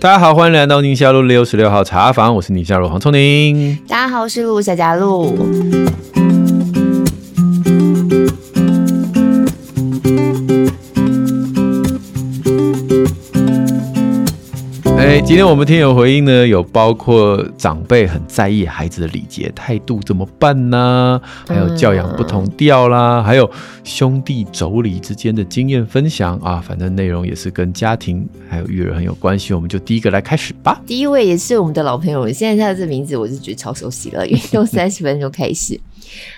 大家好，欢迎来到宁夏路六十六号茶房，我是宁夏路黄聪宁。大家好，我是陆小佳路。哎，今天我们听友回应呢，有包括长辈很在意孩子的礼节态度怎么办呢？还有教养不同调啦，还有兄弟妯娌之间的经验分享啊，反正内容也是跟家庭还有育儿很有关系。我们就第一个来开始吧。第一位也是我们的老朋友，现在他的这名字我是觉得超熟悉了，因为用三十分钟开始。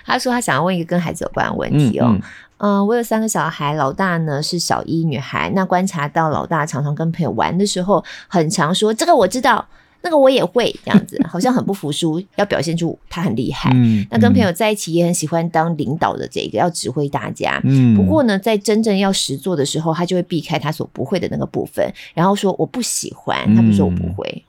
他说他想要问一个跟孩子有关的问题哦。嗯嗯嗯、我有三个小孩，老大呢是小一女孩。那观察到老大常常跟朋友玩的时候，很常说这个我知道。那个我也会这样子，好像很不服输，要表现出他很厉害。嗯，那跟朋友在一起也很喜欢当领导的这个，要指挥大家。嗯，不过呢，在真正要实做的时候，他就会避开他所不会的那个部分，然后说我不喜欢。他不说我不会。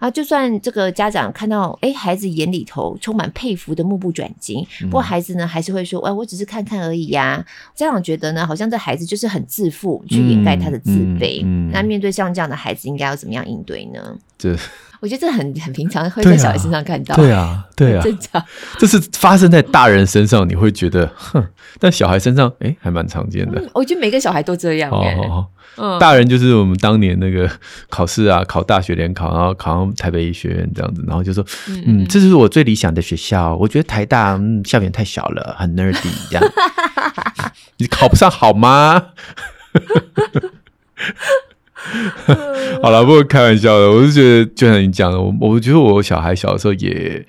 啊，就算这个家长看到哎，孩子眼里头充满佩服的目不转睛，不过孩子呢还是会说，哎，我只是看看而已呀。家长觉得呢，好像这孩子就是很自负，去掩盖他的自卑。嗯。那面对像这样的孩子，应该要怎么样应对呢？这。我觉得这很很平常，会在小孩身上看到。对啊，对啊，正常。这是发生在大人身上，你会觉得哼，但小孩身上，哎，还蛮常见的。嗯，我觉得每个小孩都这样。哦，哦，大人就是我们当年那个 考试啊，考大学联考，然后考上台北医学院这样子，然后就说，嗯，嗯，这是我最理想的学校。我觉得台大，嗯，校园太小了，很 nerdy 这样。你考不上好吗？好了，不过开玩笑的，我是觉得就像你讲的，我我觉得我小孩小的时候也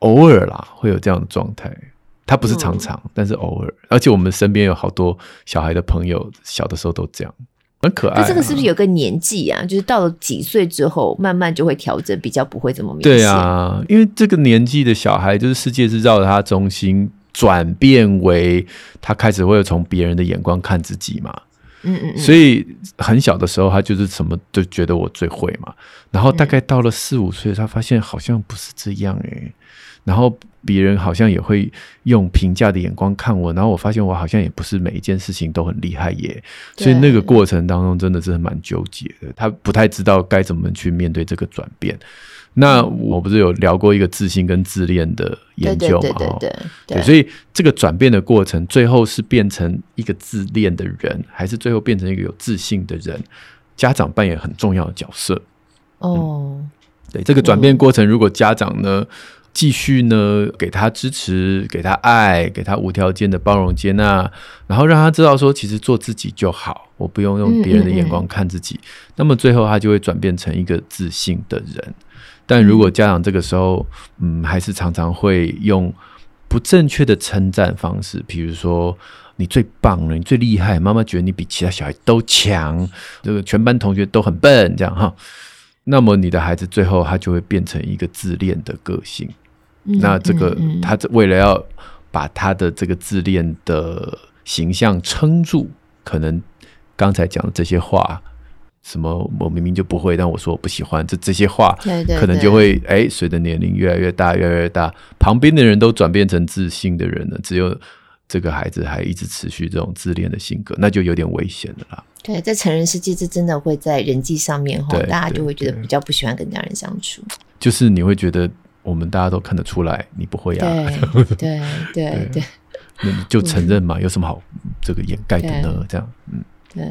偶尔啦会有这样的状态，他不是常常，嗯、但是偶尔，而且我们身边有好多小孩的朋友，小的时候都这样，很可爱、啊。那这个是不是有个年纪啊？就是到了几岁之后，慢慢就会调整，比较不会这么明显。对啊，因为这个年纪的小孩，就是世界是绕着他中心转变为他开始会从别人的眼光看自己嘛。嗯嗯，所以很小的时候，他就是什么都觉得我最会嘛。然后大概到了四五岁，他发现好像不是这样诶。然后别人好像也会用评价的眼光看我。然后我发现我好像也不是每一件事情都很厉害耶。所以那个过程当中真的是蛮纠结的。他不太知道该怎么去面对这个转变。那我不是有聊过一个自信跟自恋的研究嘛？对对对对，对，对，所以这个转变的过程，最后是变成一个自恋的人，还是最后变成一个有自信的人？家长扮演很重要的角色。哦，嗯、对，这个转变过程，如果家长呢继续呢给他支持，给他爱，给他无条件的包容接纳，然后让他知道说，其实做自己就好，我不用用别人的眼光看自己。嗯嗯嗯，那么最后他就会转变成一个自信的人。但如果家长这个时候，嗯，还是常常会用不正确的称赞方式，比如说你最棒了，你最厉害，妈妈觉得你比其他小孩都强，这个全班同学都很笨，这样哈，那么你的孩子最后他就会变成一个自恋的个性。那这个他为了要把他的这个自恋的形象撑住，可能刚才讲的这些话。什么？我明明就不会，但我说我不喜欢这这些话，可能就会哎，随着年龄越来越大，越来越大，旁边的人都转变成自信的人了，只有这个孩子还一直持续这种自恋的性格，那就有点危险了啦。对，在成人世界，这真的会在人际上面哈，大家就会觉得比较不喜欢跟家人相处。就是你会觉得我们大家都看得出来你不会啊，对对对 对，那你就承认嘛，有什么好这个掩盖的呢？这样，嗯，对。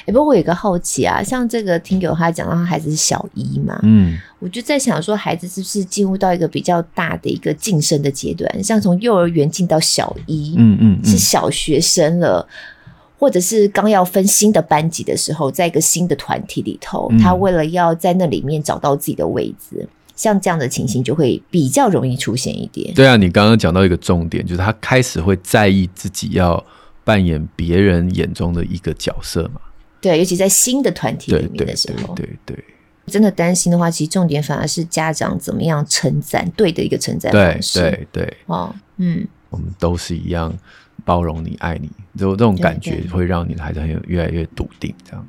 哎、欸，不过我有个好奇啊，像这个听友他讲到他孩子是小一嘛，嗯，我就在想说，孩子是不是进入到一个比较大的一个晋升的阶段，像从幼儿园进到小一，嗯嗯，嗯，是小学生了，或者是刚要分新的班级的时候，在一个新的团体里头，他为了要在那里面找到自己的位置，像这样的情形就会比较容易出现一点。对啊，你刚刚讲到一个重点，就是他开始会在意自己要扮演别人眼中的一个角色嘛。对，尤其在新的团体里面的时候，对对，对，对，真的担心的话，其实重点反而是家长怎么样称赞，对的一个称赞方式。对对对，哦，嗯，我们都是一样包容你、爱你，就这种感觉会让你的孩子很有越来越笃定，这样。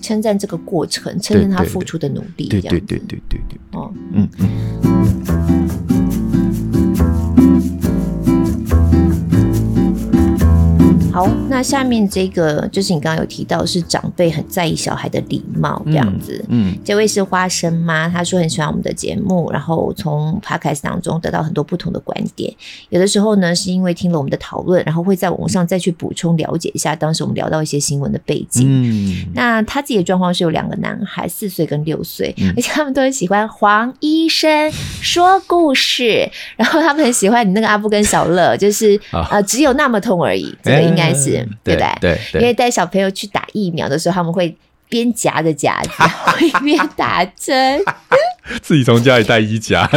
称赞这个过程，称赞他付出的努力，对对对对对对对，哦，嗯嗯。好，那下面这个就是你刚刚有提到，是长辈很在意小孩的礼貌这样子。嗯，嗯，这位是花生妈，她说很喜欢我们的节目，然后从 Podcast 当中得到很多不同的观点。有的时候呢，是因为听了我们的讨论，然后会在网上再去补充了解一下当时我们聊到一些新闻的背景。嗯，那他自己的状况是有两个男孩，四岁跟六岁，嗯，而且他们都很喜欢黄医生说故事，然后他们很喜欢你那个阿布跟小乐，就是、哦、呃只有那么痛而已，这个应该。开始，对不对？对，对，因为带小朋友去打疫苗的时候，他们会边夹着夹子，一边打针。自己从家里带衣夹，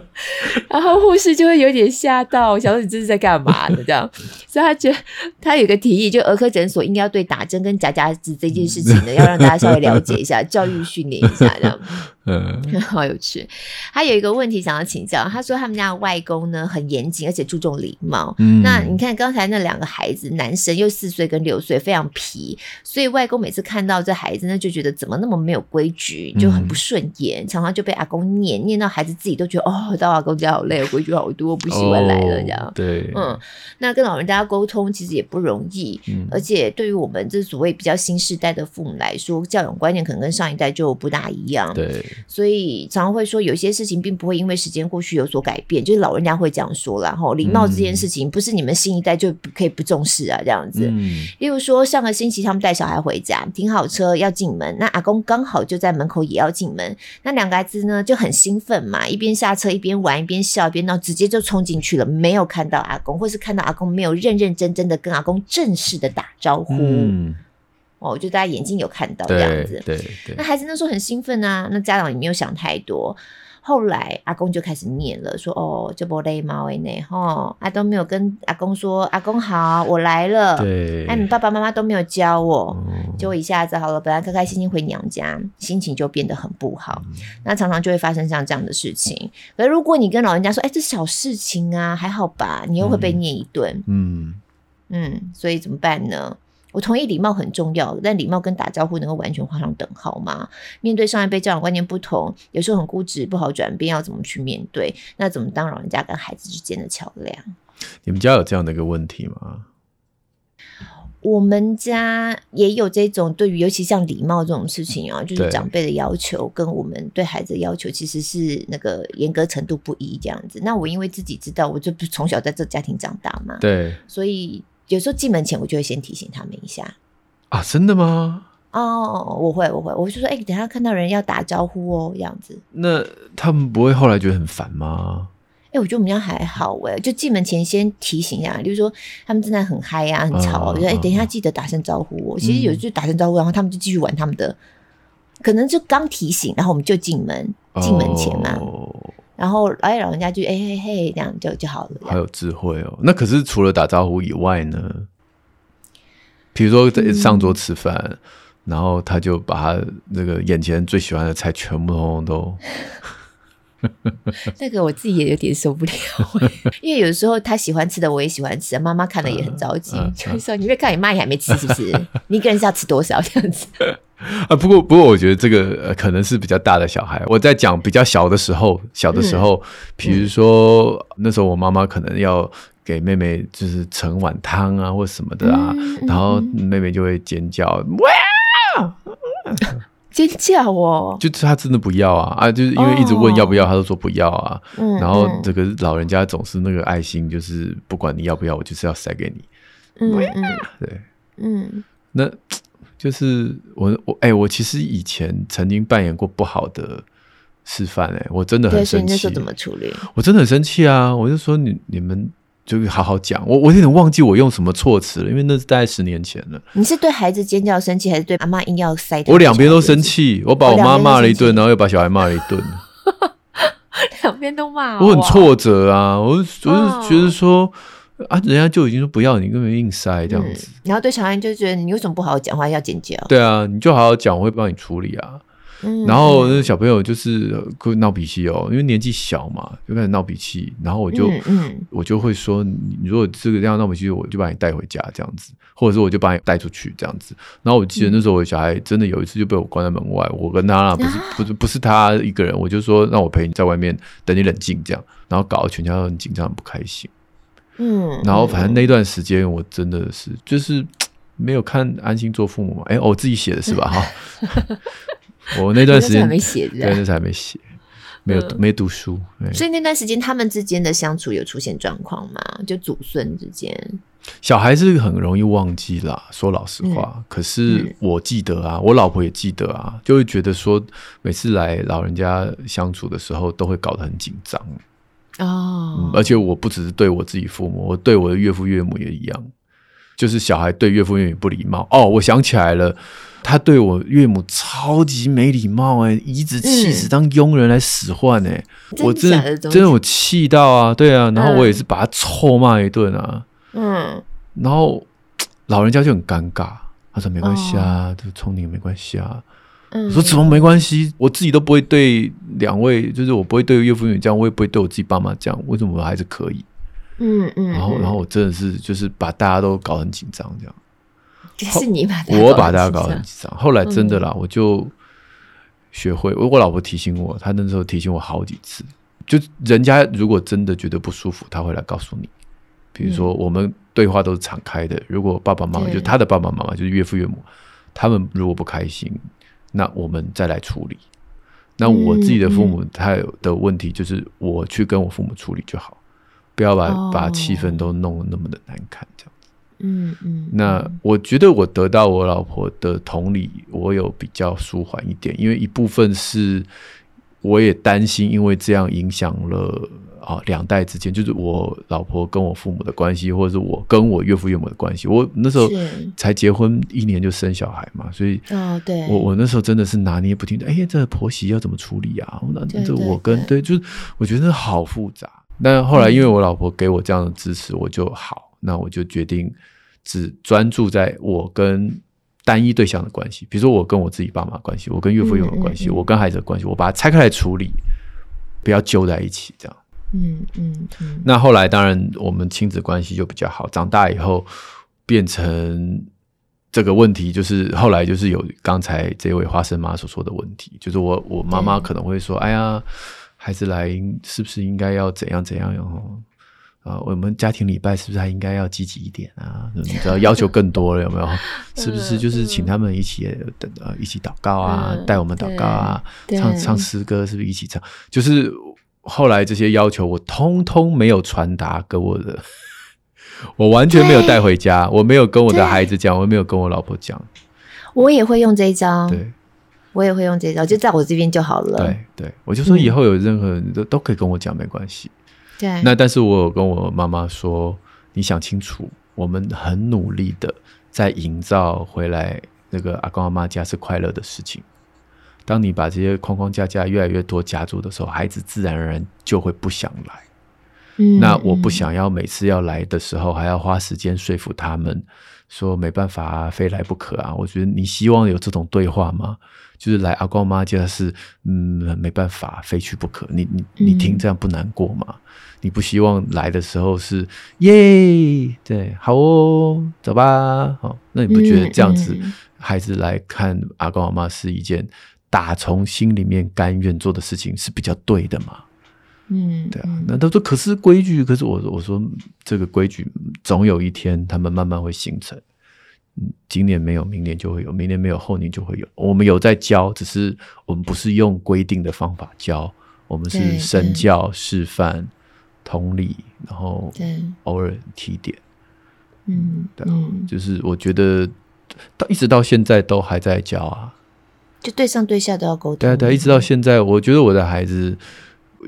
然后护士就会有点吓到，想说你这是在干嘛的这样，所以他觉得他有个提议，就儿科诊所应该要对打针跟夹夹子这件事情呢，要让大家稍微了解一下，教育训练一下这样。嗯，好有趣。他有一个问题想要请教，他说他们家的外公呢很严谨，而且注重礼貌。嗯，那你看刚才那两个孩子，男生又四岁跟六岁，非常皮，所以外公每次看到这孩子呢，就觉得怎么那么没有规矩，就很不顺眼，常常就被阿公念念到孩子自己都觉得哦，到阿公家好累，规矩好多，不喜欢来了这样。哦、对，嗯，那跟老人家沟通其实也不容易，嗯、而且对于我们这所谓比较新时代的父母来说，教养观念可能跟上一代就不大一样。对。所以常常会说，有些事情并不会因为时间过去有所改变，就是老人家会这样说啦。然后礼貌这件事情，不是你们新一代就可以不重视啊，这样子。嗯。例如说，上个星期他们带小孩回家，停好车要进门，那阿公刚好就在门口也要进门，那两个孩子呢就很兴奋嘛，一边下车一边玩一边笑一边闹，直接就冲进去了，没有看到阿公，或是看到阿公没有认认真真的跟阿公正式的打招呼。嗯。哦，就大家眼睛有看到这样子，对对，对。那孩子那时候很兴奋啊，那家长也没有想太多。后来阿公就开始念了，说：“哦，这不礼貌诶呢，哈，阿都没有跟阿公说，阿公好，我来了。对，哎，你爸爸妈妈都没有教我，嗯、就一下子好了，本来开开心心回娘家，心情就变得很不好。嗯、那常常就会发生像这样的事情。可是如果你跟老人家说，哎，这小事情啊，还好吧，你又会被念一顿。嗯嗯，所以怎么办呢？”我同意礼貌很重要，但礼貌跟打招呼能够完全画上等号吗？面对上一辈教养观念不同，有时候很固执，不好转变，要怎么去面对？那怎么当老人家跟孩子之间的桥梁？你们家有这样的一个问题吗？我们家也有这种对于，尤其像礼貌这种事情啊，就是长辈的要求跟我们对孩子的要求其实是那个严格程度不一这样子。那我因为自己知道，我就不从小在这家庭长大嘛，对，所以。有时候进门前我就会先提醒他们一下啊，真的吗？哦，我会，我会，我就说，哎、欸，等下看到人要打招呼哦，这样子。那他们不会后来觉得很烦吗？哎、欸，我觉得我们家还好哎，就进门前先提醒一下，比如说他们正在很嗨呀、啊，很吵，我觉得哎，等一下记得打声招呼哦。其实有就打声招呼，然后他们就继续玩他们的，嗯、可能就刚提醒，然后我们就进门，进门前嘛。哦然后哎，老人家就哎嘿嘿，这样就就好了。好有智慧哦。那可是除了打招呼以外呢？比如说在上桌吃饭，嗯、然后他就把他那个眼前最喜欢的菜全部通通都。那个我自己也有点受不了，因为有时候他喜欢吃的我也喜欢吃，妈妈看了也很着急，嗯嗯、就说你别看你妈也还没吃是不是？你一个人是要吃多少这样子？啊，不过不过，我觉得这个、呃、可能是比较大的小孩。我在讲比较小的时候，小的时候，比、嗯、如说、嗯、那时候我妈妈可能要给妹妹就是盛碗汤啊，或什么的啊，嗯、然后妹妹就会尖叫，哇、嗯，尖叫哦，就他真的不要啊啊，就是因为一直问要不要，她、哦、都说不要啊。嗯、然后这个老人家总是那个爱心，就是不管你要不要，我就是要塞给你。嗯嗯，对，嗯，那。就是我我哎、欸，我其实以前曾经扮演过不好的示范哎，我真的很生气。那时候怎么处理？我真的很生气啊！我就说你你们就好好讲。我我有点忘记我用什么措辞了，因为那是大概十年前了。你是对孩子尖叫生气，还是对阿妈硬要塞？我两边都生气，我把我妈骂了一顿，然后又把小孩骂了一顿，两边都骂。我很挫折啊！我我是觉得说。哦啊，人家就已经说不要你，根本硬塞这样子。嗯、然后对小孩就觉得你为什么不好好讲话，要尖叫？对啊，你就好好讲，我会帮你处理啊。嗯、然后那小朋友就是会闹脾气哦，因为年纪小嘛，就开始闹脾气。然后我就、嗯嗯、我就会说，你如果这个这样闹脾气，我就把你带回家这样子，或者是我就把你带出去这样子。然后我记得那时候我小孩真的有一次就被我关在门外，我跟他不是、啊、不是不是他一个人，我就说让我陪你在外面等你冷静这样，然后搞得全家都很紧张很不开心。嗯，然后反正那段时间我真的是就是没有看《安心做父母》嘛，哎，我自己写的是吧？哈，我那段时间还没写，对，那时候还没写，没有、嗯、没读书，所以那段时间他们之间的相处有出现状况吗？就祖孙之间。小孩是很容易忘记啦，说老实话。嗯、可是我记得啊，我老婆也记得啊，就会觉得说，每次来老人家相处的时候，都会搞得很紧张哦、嗯。而且我不只是对我自己父母，我对我的岳父岳母也一样。就是小孩对岳父岳母不礼貌哦，我想起来了，他对我岳母超级没礼貌哎，颐指气使当佣人来使唤哎，嗯、我真的真的我气到啊，对啊，然后我也是把他臭骂一顿啊。嗯，然后老人家就很尴尬，他说没关系啊，这个聪明没关系啊。嗯，我说怎么没关系？我自己都不会对两位，就是我不会对岳父岳母这样，我也不会对我自己爸妈这样，为什么我还是可以？嗯嗯。然后，然后我真的是就是把大家都搞 很紧张，这样。就是你把我把大家搞很紧张。后来真的啦，我就学会，我我老婆提醒我，她那时候提醒我好几次，就人家如果真的觉得不舒服，他会来告诉你。比如说，我们对话都是敞开的。如果爸爸妈妈，就他的爸爸妈妈，就是岳父岳母，他们如果不开心，那我们再来处理。那我自己的父母，他有的问题就是我去跟我父母处理就好，不要把把气氛都弄得那么的难看，这样子。嗯嗯。那我觉得我得到我老婆的同理，我有比较舒缓一点，因为一部分是我也担心，因为这样影响了。啊，两代之间就是我老婆跟我父母的关系，或者是我跟我岳父岳母的关系。我那时候才结婚一年就生小孩嘛，所以哦，对，我我那时候真的是拿捏不定的。哎呀，这婆媳要怎么处理啊？那这我跟对，对，就是我觉得好复杂。但后来因为我老婆给我这样的支持，我就好，那我就决定只专注在我跟单一对象的关系，比如说我跟我自己爸妈关系，我跟岳父岳母关系，嗯嗯嗯，我跟孩子的关系，我把它拆开来处理，不要揪在一起，这样。嗯嗯嗯，那后来当然我们亲子关系就比较好。长大以后变成这个问题，就是后来就是有刚才这位花生妈所说的问题，就是我我妈妈可能会说：“哎呀，孩子来是不是应该要怎样怎样？然后啊，我们家庭礼拜是不是还应该要积极一点啊？你知道要求更多了有没有？是不是就是请他们一起等呃一起祷告啊，带我们祷告啊，唱唱诗歌是不是一起唱？就是。后来这些要求我通通没有传达给我的，我完全没有带回家，我没有跟我的孩子讲，我没有跟我老婆讲。我也会用这一招，对，我也会用这一招，就在我这边就好了。对对，我就说以后有任何人都、嗯、都可以跟我讲，没关系。对，那但是我有跟我妈妈说，你想清楚，我们很努力的在营造回来那个阿公阿妈家是快乐的事情。当你把这些框框架架越来越多夹住的时候，孩子自然而然就会不想来。嗯，那我不想要每次要来的时候还要花时间说服他们，说没办法啊，非来不可啊。我觉得你希望有这种对话吗？就是来阿公妈家是，嗯，没办法，非去不可。你你你听这样不难过吗？嗯，你不希望来的时候是耶，对，好哦，走吧，好。那你不觉得这样子孩子来看阿公阿妈是一件？打从心里面甘愿做的事情是比较对的吗？嗯，对啊。那他说可是规矩，可是我我说这个规矩总有一天他们慢慢会形成。嗯，今年没有，明年就会有；明年没有，后年就会有。我们有在教，只是我们不是用规定的方法教，我们是身教、示范、同理，然后偶尔提点。嗯，对啊，就是我觉得到一直到现在都还在教啊。就对上对下都要沟通。对啊，对，一直到现在，我觉得我的孩子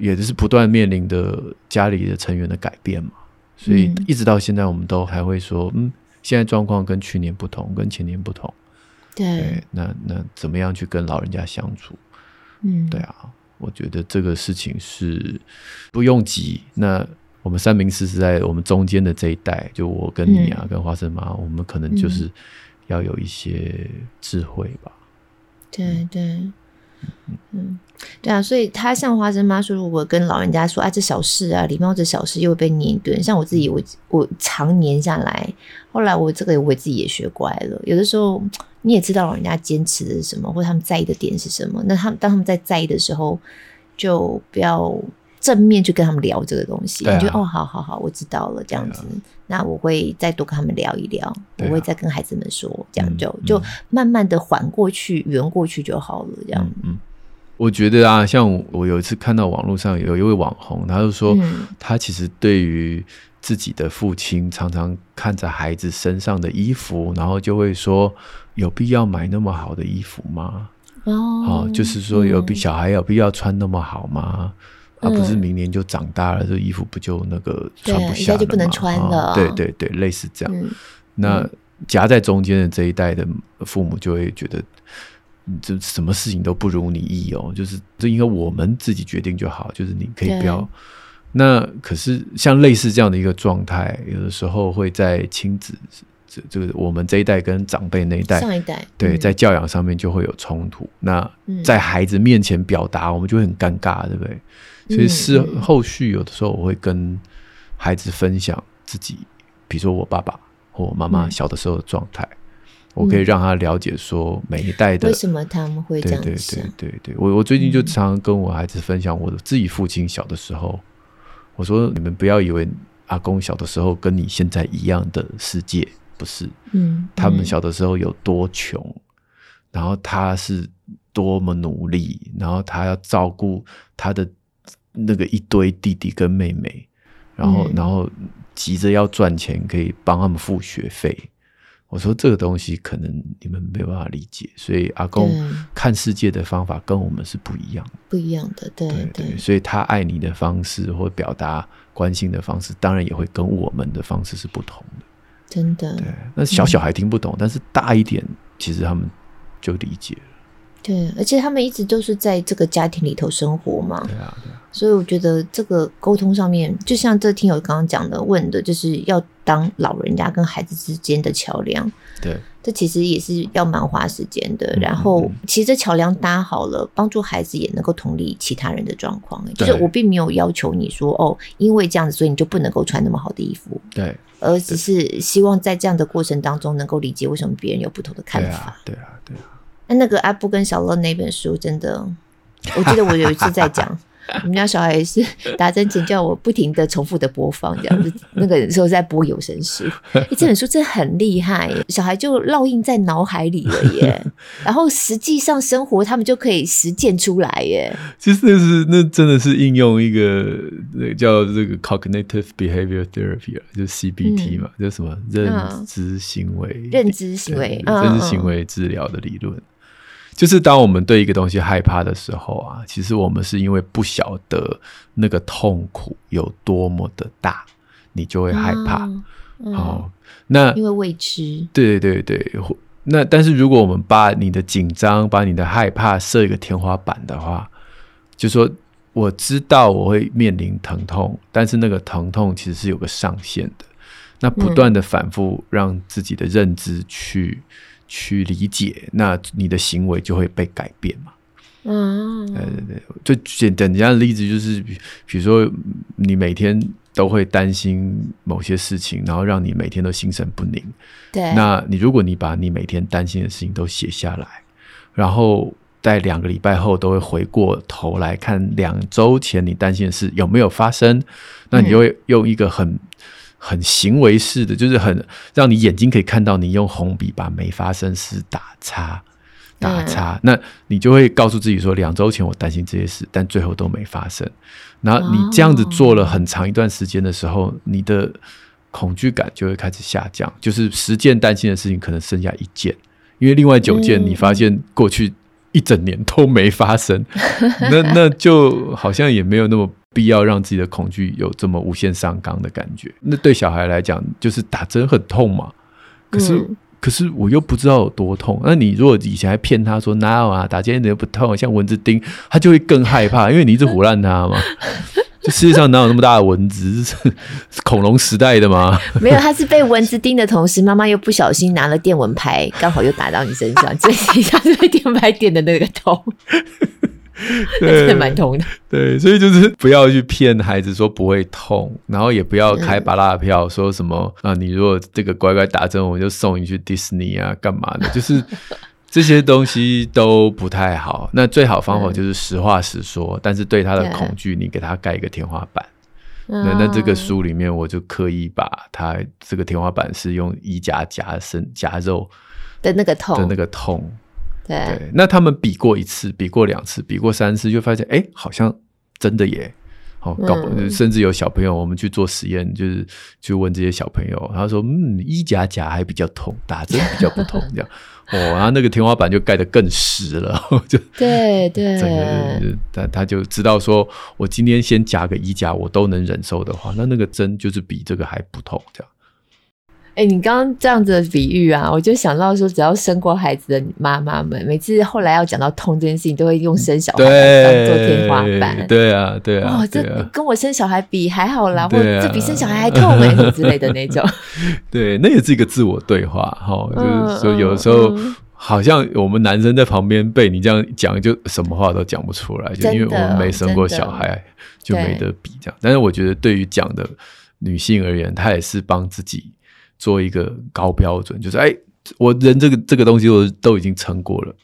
也是不断面临的家里的成员的改变嘛，所以一直到现在，我们都还会说，嗯，现在状况跟去年不同，跟前年不同。对，对，那那怎么样去跟老人家相处？嗯，对啊，我觉得这个事情是不用急。那我们三明治是在我们中间的这一代，就我跟你啊，嗯、跟花生妈，我们可能就是要有一些智慧吧。对对，嗯，对啊，所以他像花生妈说，如果跟老人家说啊，这小事啊，礼貌这小事，又会被念一顿。像我自己，我我常年下来，后来我这个我自己也学乖了。有的时候你也知道老人家坚持的是什么，或他们在意的点是什么，那他们当他们在在意的时候，就不要正面去跟他们聊这个东西。啊、你觉得哦，好好好，我知道了，这样子，啊、那我会再多跟他们聊一聊，啊、我会再跟孩子们说，这样就、嗯、就慢慢的缓过去、圆过去就好了，这样。嗯。嗯我觉得啊，像我有一次看到网络上有一位网红，他就说，他其实对于自己的父亲，常常看着孩子身上的衣服，然后就会说，有必要买那么好的衣服吗？哦，哦，就是说有必小孩有必要穿那么好吗？而、嗯啊、不是明年就长大了，这衣服不就那个穿不下了吗？就不能穿了。哦、对对对，类似这样。嗯、那夹在中间的这一代的父母就会觉得。这什么事情都不如你意哦，就是这应该我们自己决定就好，就是你可以不要。那可是像类似这样的一个状态，有的时候会在亲子这这个我们这一代跟长辈那一代上一代对、嗯、在教养上面就会有冲突。那在孩子面前表达，我们就会很尴尬，对不对？所以是后续有的时候我会跟孩子分享自己，比如说我爸爸或我妈妈小的时候的状态。嗯。我可以让他了解说每一代的、嗯、为什么他们会这样子。对对对对对，我我最近就常常跟我孩子分享我自己父亲小的时候，我说你们不要以为阿公小的时候跟你现在一样的世界，不是，嗯，他们小的时候有多穷，然后他是多么努力，然后他要照顾他的那个一堆弟弟跟妹妹，然后然后急着要赚钱可以帮他们付学费。我说这个东西可能你们没有办法理解，所以阿公看世界的方法跟我们是不一样，不一样的，对对，对，所以他爱你的方式或表达关心的方式，当然也会跟我们的方式是不同的，真的。对，那小小孩听不懂，嗯、但是大一点，其实他们就理解了。对，而且他们一直都是在这个家庭里头生活嘛。对啊，对啊。所以我觉得这个沟通上面，就像这听友刚刚讲的问的，就是要当老人家跟孩子之间的桥梁。对，这其实也是要蛮花时间的。然后，其实这桥梁搭好了，帮助孩子也能够同理其他人的状况。就是我并没有要求你说哦，因为这样子，所以你就不能够穿那么好的衣服。对，而只是希望在这样的过程当中，能够理解为什么别人有不同的看法。对啊，对啊，对啊。那那个阿布跟小乐那本书，真的，我记得我有一次在讲。我们家小孩也是打针前叫我不停的重复的播放这样子，那个时候在播有声书，欸，这本书真的很厉害，小孩就烙印在脑海里了耶。然后实际上生活他们就可以实践出来耶。其实那是那真的是应用一个那个叫这个 cognitive behavior therapy 啊，就是 CBT 嘛，叫、嗯、什么认知行为认知行为认知行为治疗的理论。就是当我们对一个东西害怕的时候啊，其实我们是因为不晓得那个痛苦有多么的大，你就会害怕。哦，嗯哦，那因为未知。对对对，那但是如果我们把你的紧张、把你的害怕设一个天花板的话，就说我知道我会面临疼痛，但是那个疼痛其实是有个上限的。那不断的反复让自己的认知去。去理解，那你的行为就会被改变嘛？嗯，对对对，最简单的例子就是，比如说你每天都会担心某些事情，然后让你每天都心神不宁。对，那你如果你把你每天担心的事情都写下来，然后在两个礼拜后都会回过头来看两周前你担心的事有没有发生，那你就会用一个很。很行为式的，就是很让你眼睛可以看到你用红笔把没发生事打叉，打叉，嗯、那你就会告诉自己说，两周前我担心这些事，但最后都没发生。然后你这样子做了很长一段时间的时候，哦、你的恐惧感就会开始下降，就是十件担心的事情可能剩下一件，因为另外九件你发现过去一整年都没发生，嗯、那那就好像也没有那么。必要让自己的恐惧有这么无限上纲的感觉？那对小孩来讲，就是打针很痛嘛。可是，嗯、可是我又不知道有多痛。那你如果以前还骗他说哪有啊，打针一点都不痛，像蚊子叮，他就会更害怕，因为你一直唬烂他嘛。这世界上哪有那么大的蚊子？是 恐龙时代的吗？没有，他是被蚊子叮的同时，妈妈又不小心拿了电蚊拍，刚好又打到你身上，所以他是被电蚊拍电的那个痛。对，蛮痛的。对，所以就是不要去骗孩子说不会痛，然后也不要开巴拉票说什么啊，你如果这个乖乖打针，我就送你去迪士尼啊，干嘛的？就是 这些东西都不太好。那最好方法就是实话实说，嗯、但是对他的恐惧，你给他盖一个天花板。那那这个书里面，我就刻意把它这个天花板是用衣夹夹身夹肉的那个痛的那个痛。对，对，那他们比过一次，比过两次，比过三次，就发现哎，好像真的耶。哦，搞不，嗯、甚至有小朋友，我们去做实验，就是去问这些小朋友，他说：“嗯，一夹夹还比较痛，打针比较不痛。”这样 哦，然后那个天花板就盖得更实了，就对对，整个他他就知道说，我今天先夹个衣夹，我都能忍受的话，那那个针就是比这个还不痛，这样。哎、欸，你刚刚这样子的比喻啊，我就想到说，只要生过孩子的妈妈们，每次后来要讲到痛这件事情，都会用生小孩当做天花板。对啊，对啊。哦，这跟我生小孩比还好啦，啊、或者这比生小孩还痛哎、欸，之类的那种。对，那也是一个自我对话哈，就是说有的时候好像我们男生在旁边被你这样讲，就什么话都讲不出来，就因为我们没生过小孩，就没得比这样。但是我觉得对于讲的女性而言，她也是帮自己。做一个高标准，就是哎，我人这个这个东西我都已经撑过了，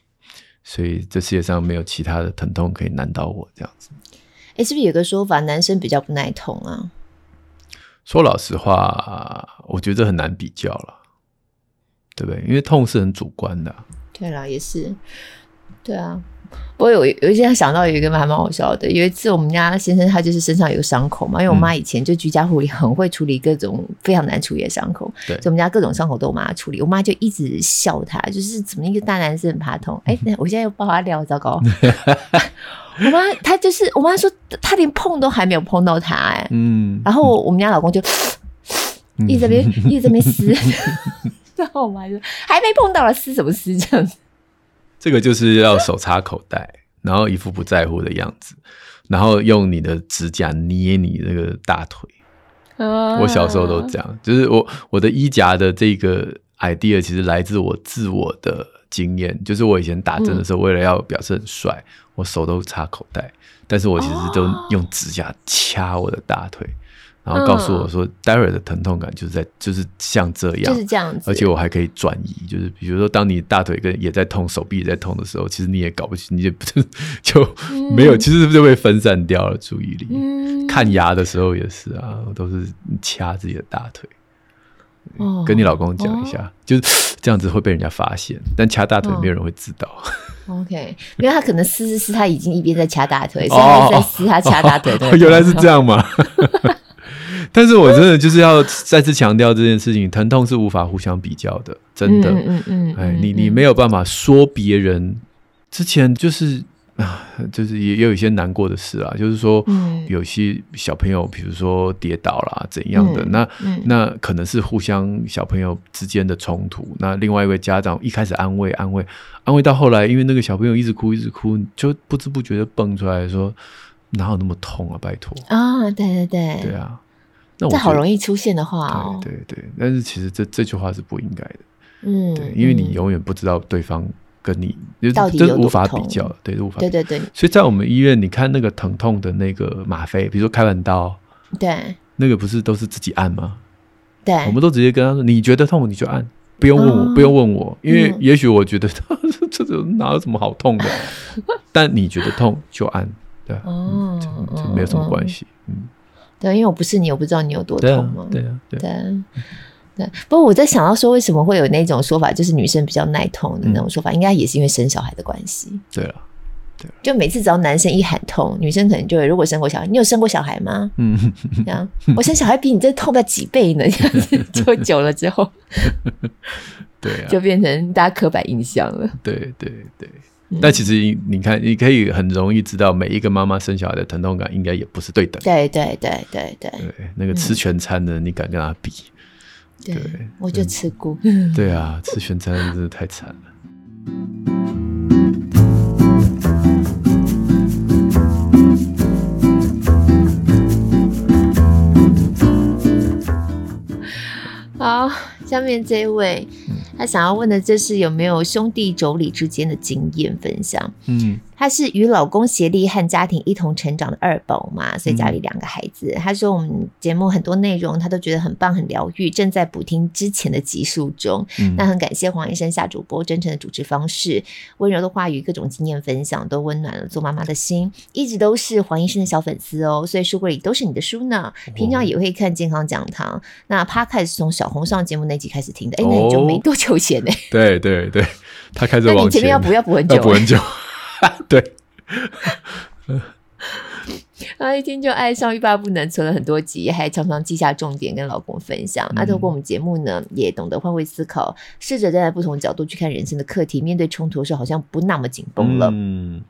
所以这世界上没有其他的疼痛可以难倒我这样子。哎，是不是有个说法，男生比较不耐痛啊？说老实话，我觉得很难比较了，对不对？因为痛是很主观的。对啦，也是，对啊。不过有有一些想到有一个蛮蛮好笑的，有一次我们家先生他就是身上有个伤口嘛，因为我妈以前就居家护理很会处理各种非常难处理的伤口，对，所以我们家各种伤口都我妈处理，我妈就一直笑他，就是怎么一个大男生很怕痛？哎、欸，我现在又爆他料，糟糕！我妈她就是我妈说她连碰都还没有碰到他、欸，哎，嗯，然后我们家老公就一直在那边一直在那边撕，然后我妈就还没碰到了，撕什么撕这样子。这个就是要手插口袋，然后一副不在乎的样子，然后用你的指甲捏你那个大腿。我小时候都这样，就是我我的衣夹的这个 idea 其实来自我自我的经验，就是我以前打针的时候，为了要表示很帅，我手都插口袋，但是我其实都用指甲掐我的大腿。然后告诉我说，待会儿的疼痛感就是在，就是像这样，就是这样子。而且我还可以转移，就是比如说，当你大腿跟也在痛，手臂也在痛的时候，其实你也搞不清，你就就没有，其实就被分散掉了注意力。嗯、看牙的时候也是啊，都是掐自己的大腿。哦、跟你老公讲一下，哦、就是这样子会被人家发现，但掐大腿没有人会知道。哦、OK，因为他可能撕撕撕，他已经一边在掐大腿，所以他在撕他掐大腿。原来是这样吗？但是我真的就是要再次强调这件事情，疼痛是无法互相比较的，真的。嗯嗯嗯。哎，你你没有办法说别人之前就是啊，就是也也有一些难过的事啊，就是说，有些小朋友，比如说跌倒啦怎样的，那那可能是互相小朋友之间的冲突。那另外一位家长一开始安慰安慰安慰到后来，因为那个小朋友一直哭一直哭，就不知不觉的蹦出来说：“哪有那么痛啊？拜托。”啊，对对对，对啊。这好容易出现的话哦，对对对，但是其实这这句话是不应该的，嗯，对，因为你永远不知道对方跟你到底有无法比较，对，无法，对对对。所以在我们医院，你看那个疼痛的那个吗啡，比如说开完刀，对，那个不是都是自己按吗？对，我们都直接跟他说，你觉得痛你就按，不用问我，不用问我，因为也许我觉得 这这哪有什么好痛的，但你觉得痛就按，对，哦，这没有什么关系，嗯。对，因为我不是你，我不知道你有多痛嘛。对啊，对啊，对，对。不过我在想到说，为什么会有那种说法，就是女生比较耐痛的那种说法，嗯、应该也是因为生小孩的关系。对了，对，就每次只要男生一喊痛，女生可能就会，如果生过小孩，你有生过小孩吗？嗯，这样，我生小孩比你这痛不了几倍呢，这样子就久了之后，对啊，就变成大家刻板印象了。对对对。但其实你看，你可以很容易知道，每一个妈妈生小孩的疼痛感应该也不是对等。对对对对对。对，那个吃全餐的，你敢跟他比？对，我就吃过。对啊，吃全餐真的太惨了。好，下面这一位。他想要问的，就是有没有兄弟妯娌之间的经验分享？嗯，她是与老公协力和家庭一同成长的二宝嘛，所以家里两个孩子。她、嗯、说我们节目很多内容她都觉得很棒、很疗愈，正在补听之前的集数中。嗯、那很感谢黄医生夏主播真诚的主持方式、温柔的话语、各种经验分享，都温暖了做妈妈的心。一直都是黄医生的小粉丝哦，所以书柜里都是你的书呢。平常也会看健康讲堂。哦、那 Podcast 是从小红上节目那集开始听的，哎，那你就没多久前呢？对对对，他开始往前。那你前面要补要补很久，补很久。对，他一听就爱上，欲罢不能，存了很多集，还常常记下重点跟老公分享。那、嗯啊、透过我们节目呢，也懂得换位思考，试着站在不同角度去看人生的课题，面对冲突的时候，好像不那么紧绷了。嗯，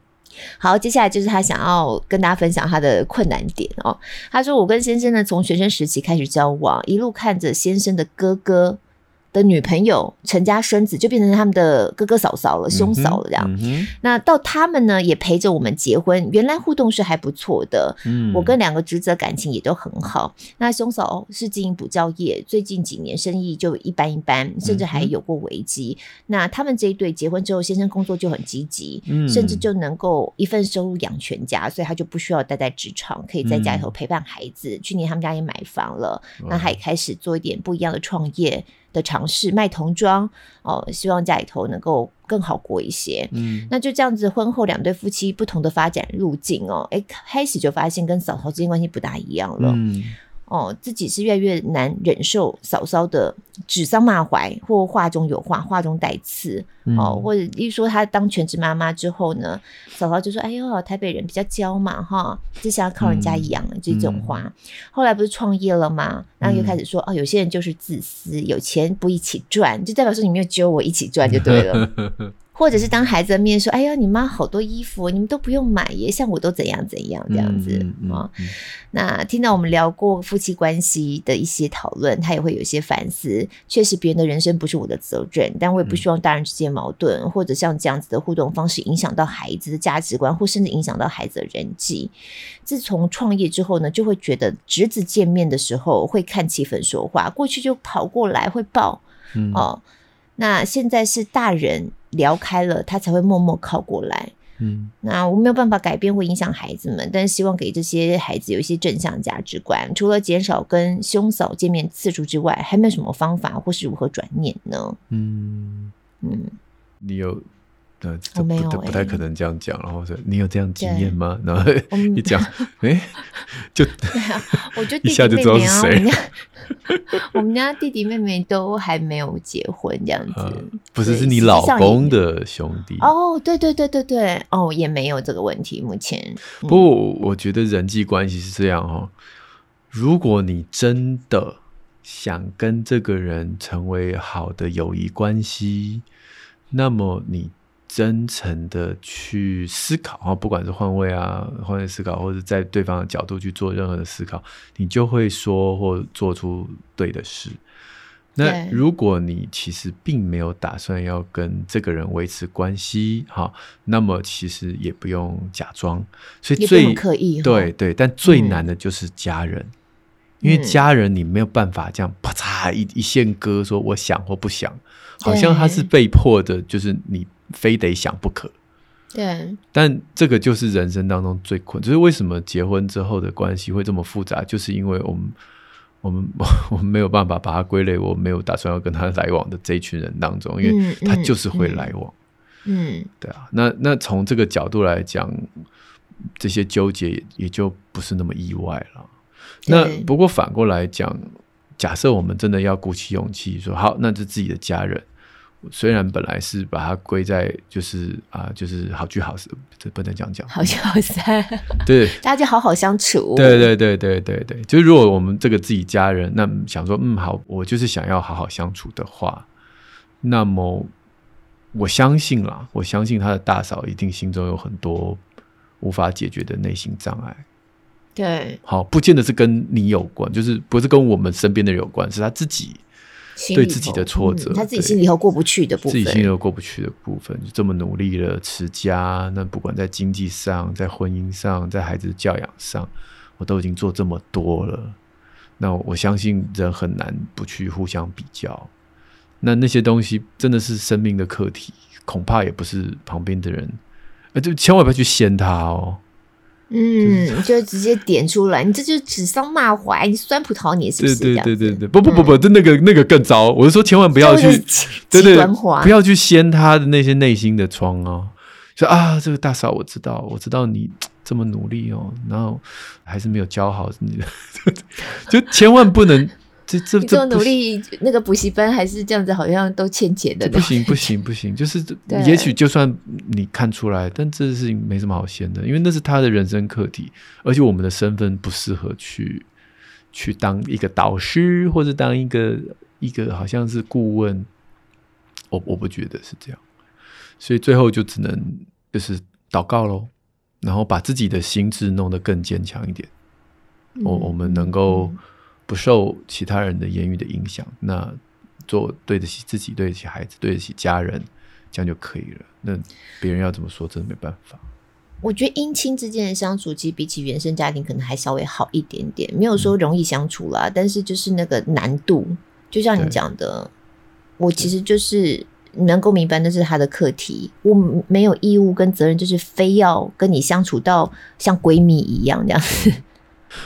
好，接下来就是他想要跟大家分享他的困难点哦。他说：“我跟先生呢，从学生时期开始交往，一路看着先生的哥哥。”的女朋友成家生子，就变成他们的哥哥嫂嫂了，兄嫂了这样。那到他们呢，也陪着我们结婚。原来互动是还不错的，嗯、我跟两个侄子感情也都很好。那兄嫂是经营补教业，最近几年生意就一般一般，甚至还有过危机。嗯、那他们这一对结婚之后，先生工作就很积极，嗯、甚至就能够一份收入养全家，所以他就不需要待在职场，可以在家里头陪伴孩子。嗯、去年他们家也买房了，那他也开始做一点不一样的创业。的尝试卖童装哦，希望家里头能够更好过一些。嗯，那就这样子，婚后两对夫妻不同的发展路径哦，哎，开始就发现跟嫂嫂之间关系不大一样了。嗯。哦，自己是越来越难忍受嫂嫂的指桑骂槐，或话中有话，话中带刺。嗯、哦，或者一说她当全职妈妈之后呢，嫂嫂就说：“哎呦，台北人比较娇嘛，哈，就像要靠人家养，这种话。嗯”后来不是创业了嘛？然后又开始说：“嗯、哦，有些人就是自私，有钱不一起赚，就代表说你没有揪我一起赚就对了。”或者是当孩子的面说：“哎呀，你妈好多衣服，你们都不用买耶，像我都怎样怎样这样子啊。嗯嗯哦嗯”那听到我们聊过夫妻关系的一些讨论，他也会有一些反思。确实，别人的人生不是我的责任，但我也不希望大人之间矛盾，嗯、或者像这样子的互动方式影响到孩子的价值观，或甚至影响到孩子的人际。自从创业之后呢，就会觉得侄子见面的时候会看气氛说话，过去就跑过来会抱、嗯、哦。那现在是大人聊开了，他才会默默靠过来。嗯，那我没有办法改变，会影响孩子们，但是希望给这些孩子有一些正向价值观。除了减少跟兄嫂见面次数之外，还没有什么方法或是如何转念呢？嗯嗯，你有？对，这不不，不太可能这样讲。然后说你有这样经验吗？然后 一讲，哎，就对啊，我觉得一下就知道是谁。我们家弟弟妹妹都还没有结婚，这样子不是是你老公的兄弟哦？对对对对对，哦，也没有这个问题。目前不过我觉得人际关系是这样哦，如果你真的想跟这个人成为好的友谊关系，那么你。真诚的去思考啊，不管是换位啊，换位思考，或者在对方的角度去做任何的思考，你就会说或做出对的事。那如果你其实并没有打算要跟这个人维持关系，哈，那么其实也不用假装。所以最刻意，对对，但最难的就是家人，嗯、因为家人你没有办法这样啪嚓一一线割，说我想或不想，好像他是被迫的，就是你。非得想不可，对。但这个就是人生当中最困，就是为什么结婚之后的关系会这么复杂，就是因为我们我们 我们没有办法把它归类，我没有打算要跟他来往的这一群人当中，因为他就是会来往，嗯，嗯，对啊。那那从这个角度来讲，这些纠结也就不是那么意外了。那不过反过来讲，假设我们真的要鼓起勇气说好，那是自己的家人。虽然本来是把它归在就是啊，就是好聚好散，这不能这样讲，好聚好散，对，大家就好好相处。对对对对对对，就是如果我们这个自己家人，那想说嗯好，我就是想要好好相处的话，那么我相信啦，我相信他的大嫂一定心中有很多无法解决的内心障碍。对，好，不见得是跟你有关，就是不是跟我们身边的人有关，是他自己。对自己的挫折，嗯、他自己心里头过不去的部分，自己心里头过不去的部分，就这么努力了持家，那不管在经济上、在婚姻上、在孩子的教养上，我都已经做这么多了。那我相信人很难不去互相比较。那那些东西真的是生命的课题，恐怕也不是旁边的人呃，就千万不要去掀他哦。嗯，就直接点出来，你这就是指桑骂槐，你酸葡萄，你也是不是？对对对对对，不不不不，那个那个更糟。我是说，千万不要去，对对，不要去掀他的那些内心的疮哦。说啊，这个大嫂，我知道，我知道你 这么努力哦，然后还是没有教好你的，就千万不能。这这这么努力，那个补习班还是这样子，好像都欠钱的。不行不行不行，就是也许就算你看出来，但这事情没什么好嫌的，因为那是他的人生课题，而且我们的身份不适合去去当一个导师，或者当一个一个好像是顾问。我我不觉得是这样，所以最后就只能就是祷告喽，然后把自己的心智弄得更坚强一点。我、嗯、我们能够。嗯不受其他人的言语的影响，那做对得起自己、对得起孩子、对得起家人，这样就可以了。那别人要怎么说，真的没办法。我觉得姻亲之间的相处，其实比起原生家庭，可能还稍微好一点点。没有说容易相处啦，嗯、但是就是那个难度，就像你讲的，我其实就是能够明白那是他的课题，我没有义务跟责任，就是非要跟你相处到像闺蜜一样这样子。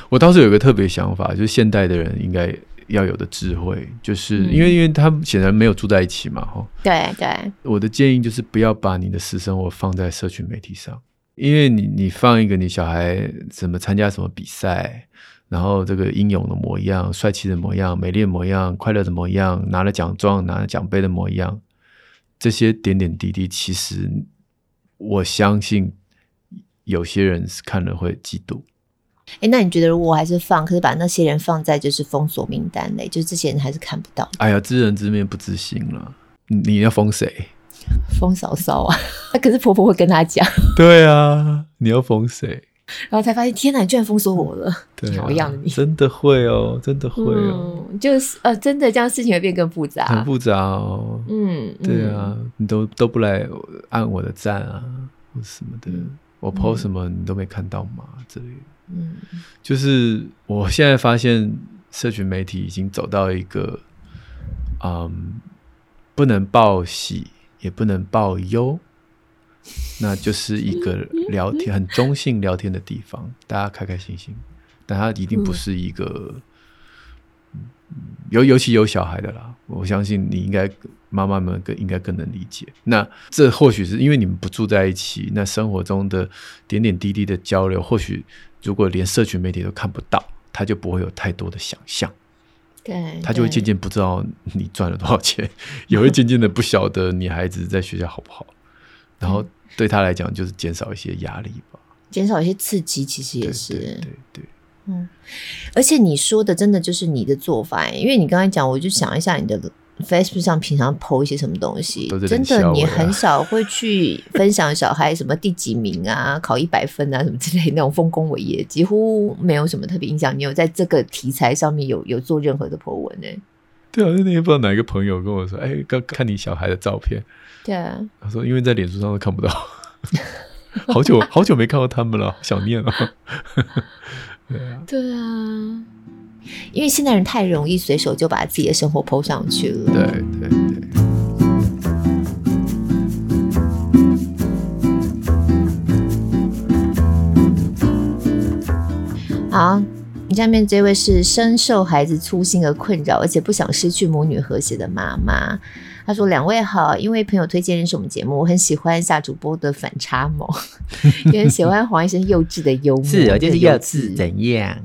我倒是有个特别想法，就是现代的人应该要有的智慧，就是因为因为他们显然没有住在一起嘛，哈。对对。我的建议就是不要把你的私生活放在社群媒体上，因为你你放一个你小孩怎么参加什么比赛，然后这个英勇的模样、帅气的模样、美丽的模样、快乐的模样、拿了奖状、拿了奖杯的模样，这些点点滴滴，其实我相信有些人是看了会嫉妒。哎，那你觉得如果我还是放，可是把那些人放在就是封锁名单内，就是这些人还是看不到？哎呀，知人知面不知心了。你要封谁？封嫂嫂啊？可是婆婆会跟他讲。对啊，你要封谁？然后才发现，天哪，你居然封锁我了！对啊，好样的你！真的会哦，真的会哦。嗯、就是呃，真的这样事情会变更复杂，很复杂哦。嗯，对啊，你都都不来按我的赞啊，或什么的，嗯、我 po 什么你都没看到吗？之类的。就是我现在发现，社群媒体已经走到一个，嗯，不能报喜，也不能报忧，那就是一个聊天很中性聊天的地方，大家开开心心，但它一定不是一个，尤尤其有小孩的啦，我相信你应该妈妈们更应该更能理解。那这或许是因为你们不住在一起，那生活中的点点滴滴的交流，或许。如果连社群媒体都看不到，他就不会有太多的想象，对，他就会渐渐不知道你赚了多少钱，也会渐渐的不晓得你孩子在学校好不好，然后对他来讲就是减少一些压力吧，减少一些刺激，其实也是，对对，对，嗯，而且你说的真的就是你的做法，因为你刚才讲，我就想一下你的。Facebook 上平常 po 一些什么东西？真的，你很少会去分享小孩什么第几名啊，考一百分啊什么之类那种丰功伟业，几乎没有什么特别印象。你有在这个题材上面有有做任何的 po 文呢？对啊，那天不知道哪一个朋友跟我说：“哎，刚看你小孩的照片。”对啊，他说：“因为在脸书上都看不到，好久好久没看到他们了，想念了。”对啊，对啊。因为现代人太容易随手就把自己的生活 po 上去了。对对对。好，你下面这位是深受孩子粗心而困扰，而且不想失去母女和谐的妈妈。她说：“两位好，因为朋友推荐认识我们节目，我很喜欢夏主播的反差萌，也很喜欢黄医生幼稚的幽默。是，就是幼稚怎样？”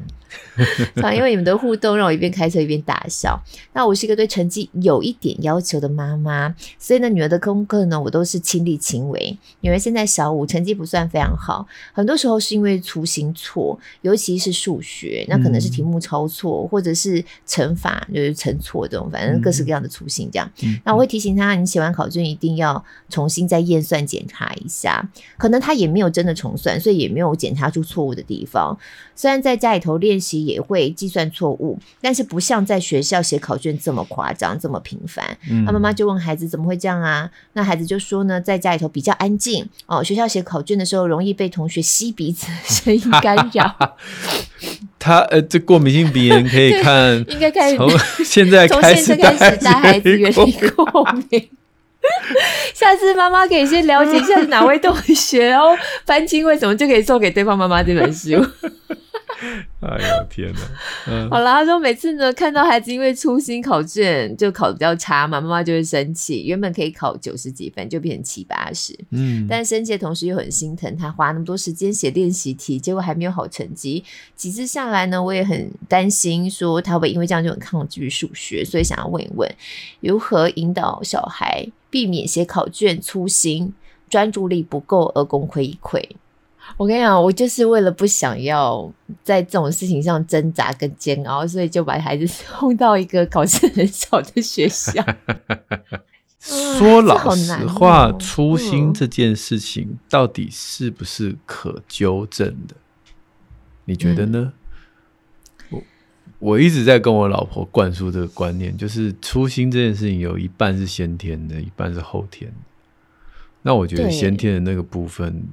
啊，因为你们的互动让我一边开车一边大笑。那我是一个对成绩有一点要求的妈妈，所以呢，女儿的功课呢，我都是亲力亲为。女儿现在小五，成绩不算非常好，很多时候是因为粗心错，尤其是数学，那可能是题目抄错，或者是乘法就是乘错这种，反正各式各样的粗心这样。那我会提醒她，你写完考卷一定要重新再验算检查一下。可能她也没有真的重算，所以也没有检查出错误的地方。虽然在家里头练。练习也会计算错误，但是不像在学校写考卷这么夸张，这么频繁。他妈妈就问孩子怎么会这样啊？那孩子就说呢，在家里头比较安静哦，学校写考卷的时候容易被同学吸鼻子声音干扰。他呃，这过敏性鼻炎可以 看，应该开始从现在开始，从现在开始带孩子远离过敏。下次妈妈可以先了解一下是哪位同学哦，翻亲为什么就可以送给对方妈妈这本书。哎呦天哪！嗯、好了，他说每次呢看到孩子因为粗心考卷就考得比较差嘛，妈妈就会生气。原本可以考九十几分，就变成七八十。嗯，但生气的同时又很心疼他花那么多时间写练习题，结果还没有好成绩。几次下来呢，我也很担心，说他会因为这样就很抗拒数学，所以想要问一问，如何引导小孩避免写考卷粗心、专注力不够而功亏一篑。我跟你讲，我就是为了不想要在这种事情上挣扎跟煎熬，所以就把孩子送到一个考试很少的学校。说老实话，哦、粗心这件事情到底是不是可纠正的？嗯、你觉得呢？我我一直在跟我老婆灌输这个观念，就是初心这件事情有一半是先天的，一半是后天的。那我觉得先天的那个部分。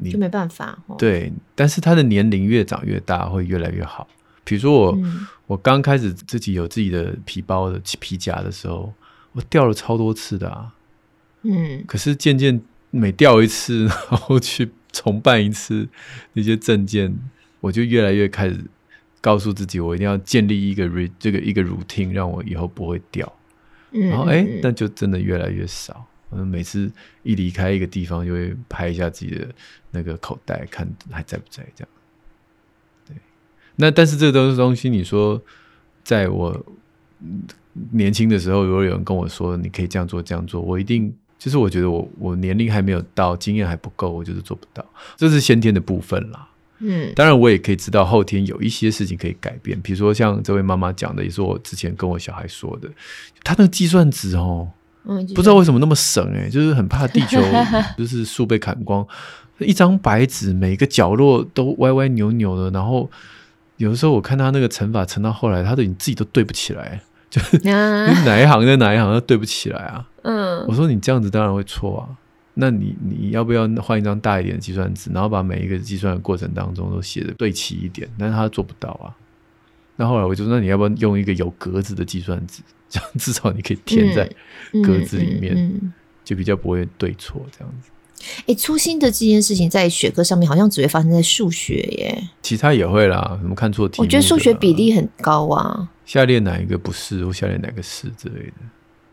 你就没办法，对，但是他的年龄越长越大，会越来越好。比如说我，嗯、我刚开始自己有自己的皮包的皮夹的时候，我掉了超多次的啊。嗯，可是渐渐每掉一次，然后去重办一次那些证件，我就越来越开始告诉自己，我一定要建立一个 re 这个一个 routine，让我以后不会掉。嗯、然后哎，那就真的越来越少。嗯，每次一离开一个地方，就会拍一下自己的那个口袋，看还在不在这样。对，那但是这都是东西，你说在我年轻的时候，如果有人跟我说你可以这样做这样做，我一定就是我觉得我我年龄还没有到，经验还不够，我就是做不到。这是先天的部分啦。嗯，当然我也可以知道后天有一些事情可以改变，比如说像这位妈妈讲的，也是我之前跟我小孩说的，他那个计算纸哦。不知道为什么那么省哎、欸，就是很怕地球 就是树被砍光，一张白纸每个角落都歪歪扭扭的，然后有的时候我看他那个乘法乘到后来，他都你自己都对不起来，就是哪一行在哪一行都对不起来啊。嗯，我说你这样子当然会错啊，那你你要不要换一张大一点的计算纸，然后把每一个计算的过程当中都写的对齐一点？但是他做不到啊。那后来我就说，那你要不要用一个有格子的计算纸？这样至少你可以填在格子里面，嗯嗯嗯、就比较不会对错这样子。哎、欸，粗心的这件事情在学科上面好像只会发生在数学耶，其他也会啦。什么看错题？我觉得数学比例很高啊。下列哪一个不是，或下列哪个是之类的？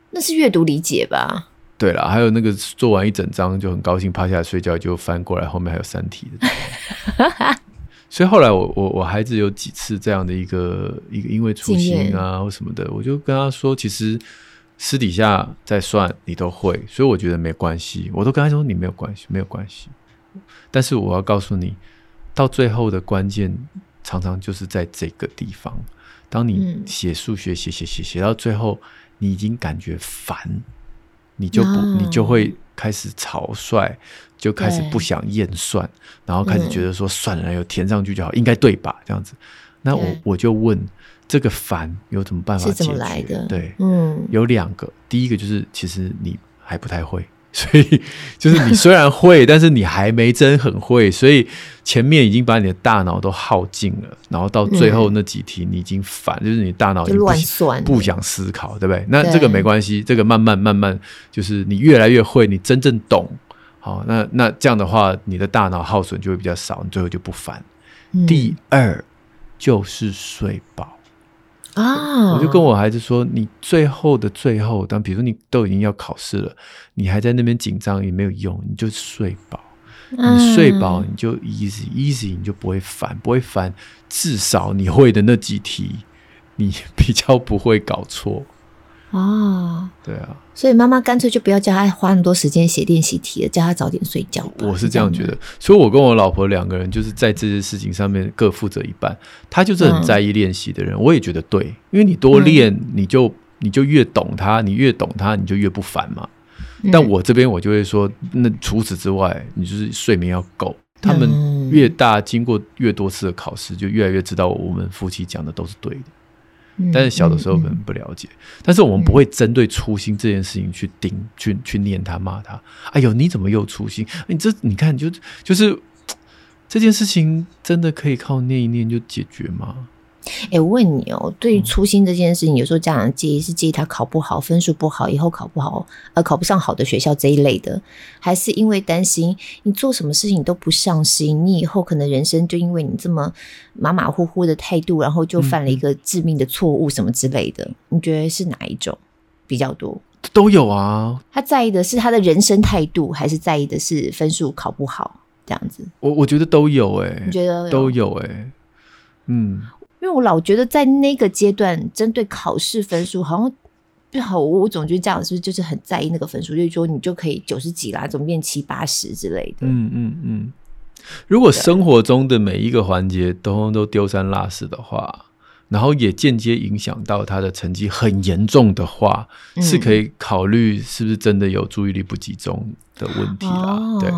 那是阅读理解吧？对了，还有那个做完一整章就很高兴趴下来睡觉，就翻过来后面还有三题的。所以后来我我我孩子有几次这样的一个一个因为粗心啊或什么的，我就跟他说，其实私底下在算你都会，所以我觉得没关系。我都跟他说你没有关系，没有关系。但是我要告诉你，到最后的关键常常就是在这个地方。当你写数学写写写写到最后，你已经感觉烦，你就不你就会。开始草率，就开始不想验算，然后开始觉得说算了，有填上去就好，嗯、应该对吧？这样子，那我我就问这个烦有什么办法解决？对，嗯，有两个，第一个就是其实你还不太会。所以，就是你虽然会，但是你还没真很会，所以前面已经把你的大脑都耗尽了，然后到最后那几题你已经烦，就是你大脑已经不乱算，不想思考，对不对？那这个没关系，这个慢慢慢慢，就是你越来越会，你真正懂，好，那那这样的话，你的大脑耗损就会比较少，你最后就不烦。第二就是睡饱。啊！我就跟我孩子说，你最后的最后，当比如说你都已经要考试了，你还在那边紧张也没有用，你就睡饱。你睡饱，你就 easy easy，你就不会烦，不会烦。至少你会的那几题，你比较不会搞错。哦，对啊，所以妈妈干脆就不要叫他花那么多时间写练习题了，叫他早点睡觉。我是这样觉得，所以我跟我老婆两个人就是在这些事情上面各负责一半。他就是很在意练习的人，嗯、我也觉得对，因为你多练，你就你就越懂他，你越懂他，你就越不烦嘛。嗯、但我这边我就会说，那除此之外，你就是睡眠要够。他们越大，经过越多次的考试，就越来越知道我们夫妻讲的都是对的。但是小的时候可能不了解，但是我们不会针对粗心这件事情去盯、去去念他、骂他。哎呦，你怎么又粗心？你这你看，就就是 这件事情真的可以靠念一念就解决吗？哎、欸，我问你哦，对于粗心这件事情，有时候家长介意是介意他考不好，分数不好，以后考不好，呃，考不上好的学校这一类的，还是因为担心你做什么事情都不上心，你以后可能人生就因为你这么马马虎虎的态度，然后就犯了一个致命的错误什么之类的？嗯、你觉得是哪一种比较多？都有啊。他在意的是他的人生态度，还是在意的是分数考不好这样子？我我觉得都有哎、欸，你觉得都有哎、欸，嗯。因为我老觉得在那个阶段，针对考试分数，好像就好。我总觉得家长是不是就是很在意那个分数，就是说你就可以九十几啦，怎么变七八十之类的。嗯嗯嗯。如果生活中的每一个环节都都丢三落四的话，然后也间接影响到他的成绩很严重的话，嗯、是可以考虑是不是真的有注意力不集中的问题啦。哦、对，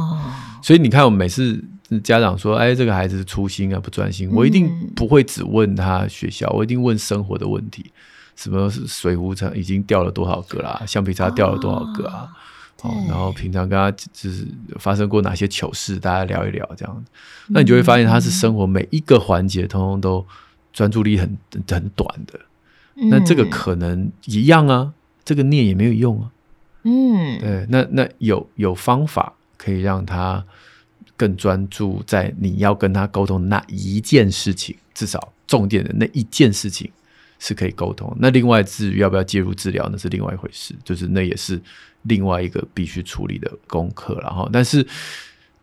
所以你看，我们每次。家长说：“哎，这个孩子粗心啊，不专心。”我一定不会只问他学校，我一定问生活的问题，什么水壶擦已经掉了多少个啦，橡皮擦掉了多少个啊？哦，然后平常跟他就是发生过哪些糗事，大家聊一聊这样。那你就会发现他是生活每一个环节，通通都专注力很很短的。那这个可能一样啊，这个念也没有用啊。嗯，对，那那有有方法可以让他。更专注在你要跟他沟通那一件事情，至少重点的那一件事情是可以沟通。那另外至于要不要介入治疗，那是另外一回事，就是那也是另外一个必须处理的功课了哈。但是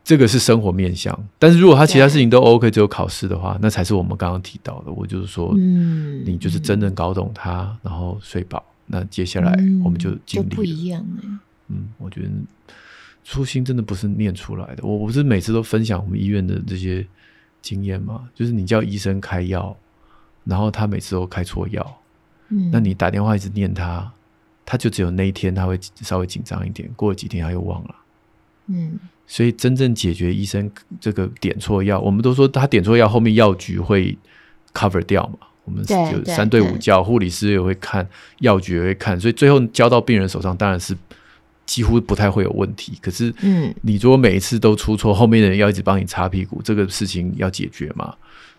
这个是生活面向，但是如果他其他事情都 OK，只有考试的话，那才是我们刚刚提到的。我就是说，嗯，你就是真正搞懂他，然后睡饱，那接下来我们就尽力了。就不一样。嗯，我觉得。粗心真的不是念出来的，我不是每次都分享我们医院的这些经验嘛？就是你叫医生开药，然后他每次都开错药，嗯，那你打电话一直念他，他就只有那一天他会稍微紧张一点，过了几天他又忘了，嗯，所以真正解决医生这个点错药，我们都说他点错药，后面药局会 cover 掉嘛，我们就三对五叫，护理师也会看，药局也会看，所以最后交到病人手上当然是。几乎不太会有问题，可是，嗯，你如果每一次都出错，后面的人要一直帮你擦屁股，这个事情要解决嘛？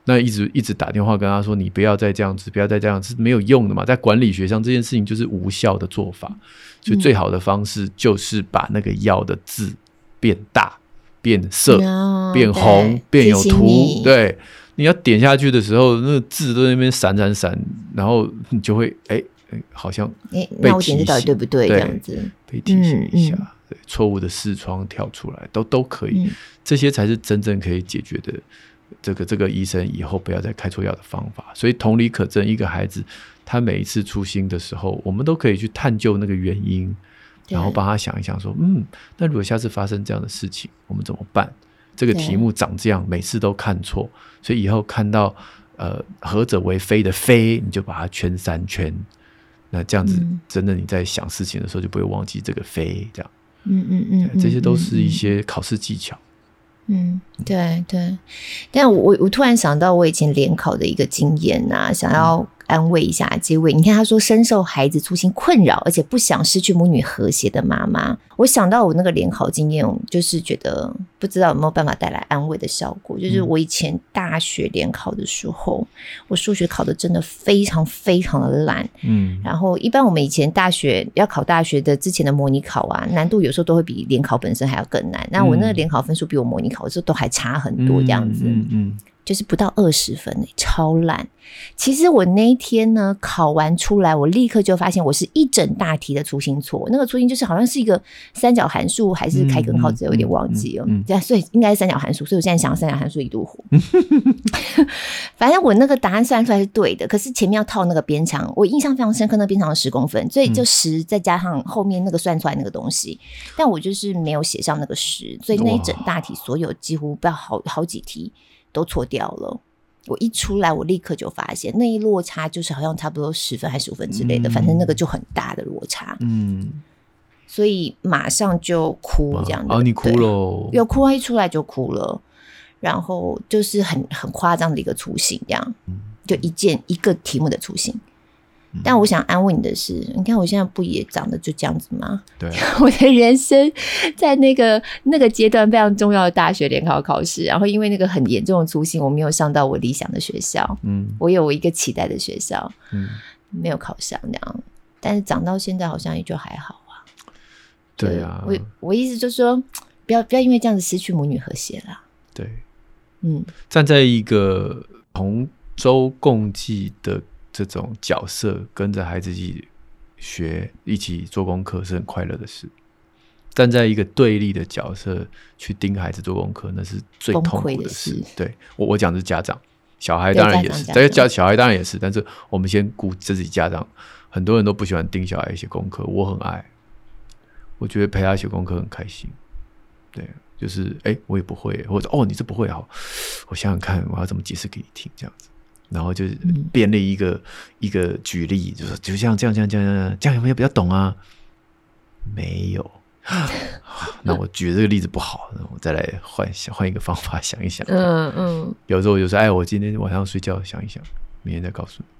那一直一直打电话跟他说，你不要再这样子，不要再这样子，是没有用的嘛。在管理学上，这件事情就是无效的做法，所以最好的方式就是把那个药的字变大、变色、No, 变红、变有图。对，你要点下去的时候，那个字都在那边闪闪闪，然后你就会哎。好像哎，那我点这到底对不对？这样子被提醒一下，对，错误的视窗跳出来都都可以，这些才是真正可以解决的。这个这个医生以后不要再开错药的方法。所以同理可证，一个孩子他每一次出心的时候，我们都可以去探究那个原因，然后帮他想一想，说嗯，那如果下次发生这样的事情，我们怎么办？这个题目长这样，每次都看错，所以以后看到呃何者为非的非，你就把它圈三圈。那这样子，真的你在想事情的时候就不会忘记这个飞，这样，嗯嗯嗯，这些都是一些考试技巧。嗯，对对。但我我突然想到我以前联考的一个经验啊，想要。安慰一下这位，你看他说深受孩子粗心困扰，而且不想失去母女和谐的妈妈。我想到我那个联考经验，就是觉得不知道有没有办法带来安慰的效果。就是我以前大学联考的时候，我数学考的真的非常非常的烂。嗯，然后一般我们以前大学要考大学的之前的模拟考啊，难度有时候都会比联考本身还要更难。那我那个联考分数比我模拟考的时候都还差很多，这样子。嗯嗯。就是不到二十分，欸，超烂。其实我那一天呢，考完出来，我立刻就发现我是一整大题的粗心错。那个粗心就是好像是一个三角函数还是开根号，这有点忘记了。这，嗯嗯嗯嗯，所以应该是三角函数。所以我现在想三角函数一度火。反正我那个答案算出来是对的，可是前面要套那个边长，我印象非常深刻，那边长十公分，所以就十再加上后面那个算出来那个东西，但我就是没有写上那个十，所以那一整大题所有几乎不要好好几题。都错掉了，我一出来，我立刻就发现那一落差就是好像差不多十分还是十五分之类的，嗯、反正那个就很大的落差。嗯，所以马上就哭这样子。哦，你哭了？有哭，一出来就哭了，然后就是很很夸张的一个粗心，这样，就一件一个题目的粗心。但我想安慰你的是，你看我现在不也长得就这样子吗？对，我的人生在那个那个阶段非常重要的大学联考考试，然后因为那个很严重的粗心，我没有上到我理想的学校。嗯，我有我一个期待的学校，嗯，没有考上那样。但是长到现在好像也就还好啊。对啊，我我意思就是说，不要不要因为这样子失去母女和谐啦。对，嗯，站在一个同舟共济的。这种角色跟着孩子一起学，一起做功课是很快乐的事。站在一个对立的角色去盯孩子做功课，那是最痛苦的事。的对我，我讲的是家长，小孩当然也是，但家小孩当然也是。但是我们先顾自己家长，很多人都不喜欢盯小孩写功课，我很爱，我觉得陪他写功课很开心。对，就是哎，我也不会，或者哦，你这不会好，我想想看，我要怎么解释给你听，这样子。然后就编了一个、嗯、一个举例，就是就像这样这样这样这样，这样有没有比较懂啊？没有，那我举这个例子不好，那我再来换想换一个方法想一想。嗯嗯。有时候我就说，哎，我今天晚上睡觉想一想，明天再告诉你。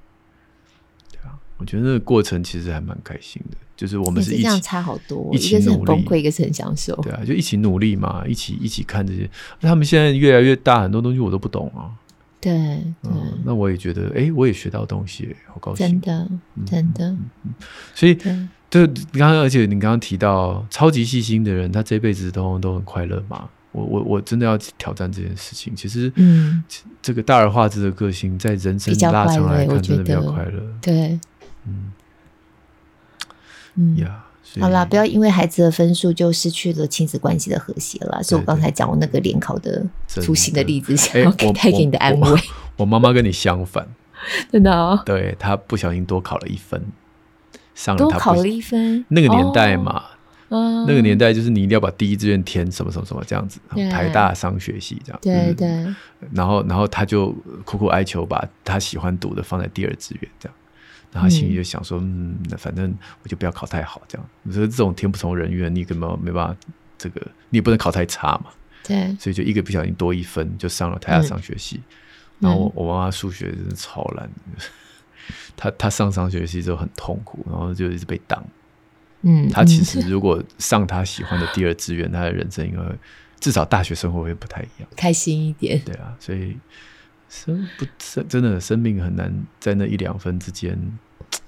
我觉得那个过程其实还蛮开心的，就是我们是一起这样差好多，一起努力，一个是很崩溃，一个是很享受。对啊，就一起努力嘛，一起一起看这些。他们现在越来越大，很多东西我都不懂啊。对，对、嗯，那我也觉得，哎，我也学到东西，好高兴，真的，真的。嗯嗯、所以，就你刚刚，而且你刚刚提到超级细心的人，他这辈子都都很快乐嘛？我我我真的要挑战这件事情。其实，嗯，这个大而化之的个性，在人生拉长来看，真的比较快乐。对，嗯，嗯呀。好啦，不要因为孩子的分数就失去了亲子关系的和谐了。所以我刚才讲我那个联考的粗心的例子，想要带给你的安慰。我妈妈跟你相反，真的哦。对，她不小心多考了一分，上了多考了一分。那个年代嘛，那个年代就是你一定要把第一志愿填什么什么什么这样子，台大商学系这样。对对。然后，然后他就苦苦哀求，把他喜欢读的放在第二志愿这样。然后他心里就想说，嗯，那反正我就不要考太好，这样。你说这种天不从人愿，你根本没办法，这个你也不能考太差嘛。对。所以就一个不小心多一分，就上了台下商学系。嗯、然后我我妈妈数学真的超烂，她她上商学系之后很痛苦，然后就一直被挡。嗯。她其实如果上她喜欢的第二志愿，她的人生应该至少大学生活会不太一样，开心一点。对啊，所以生不生真的生命很难在那一两分之间。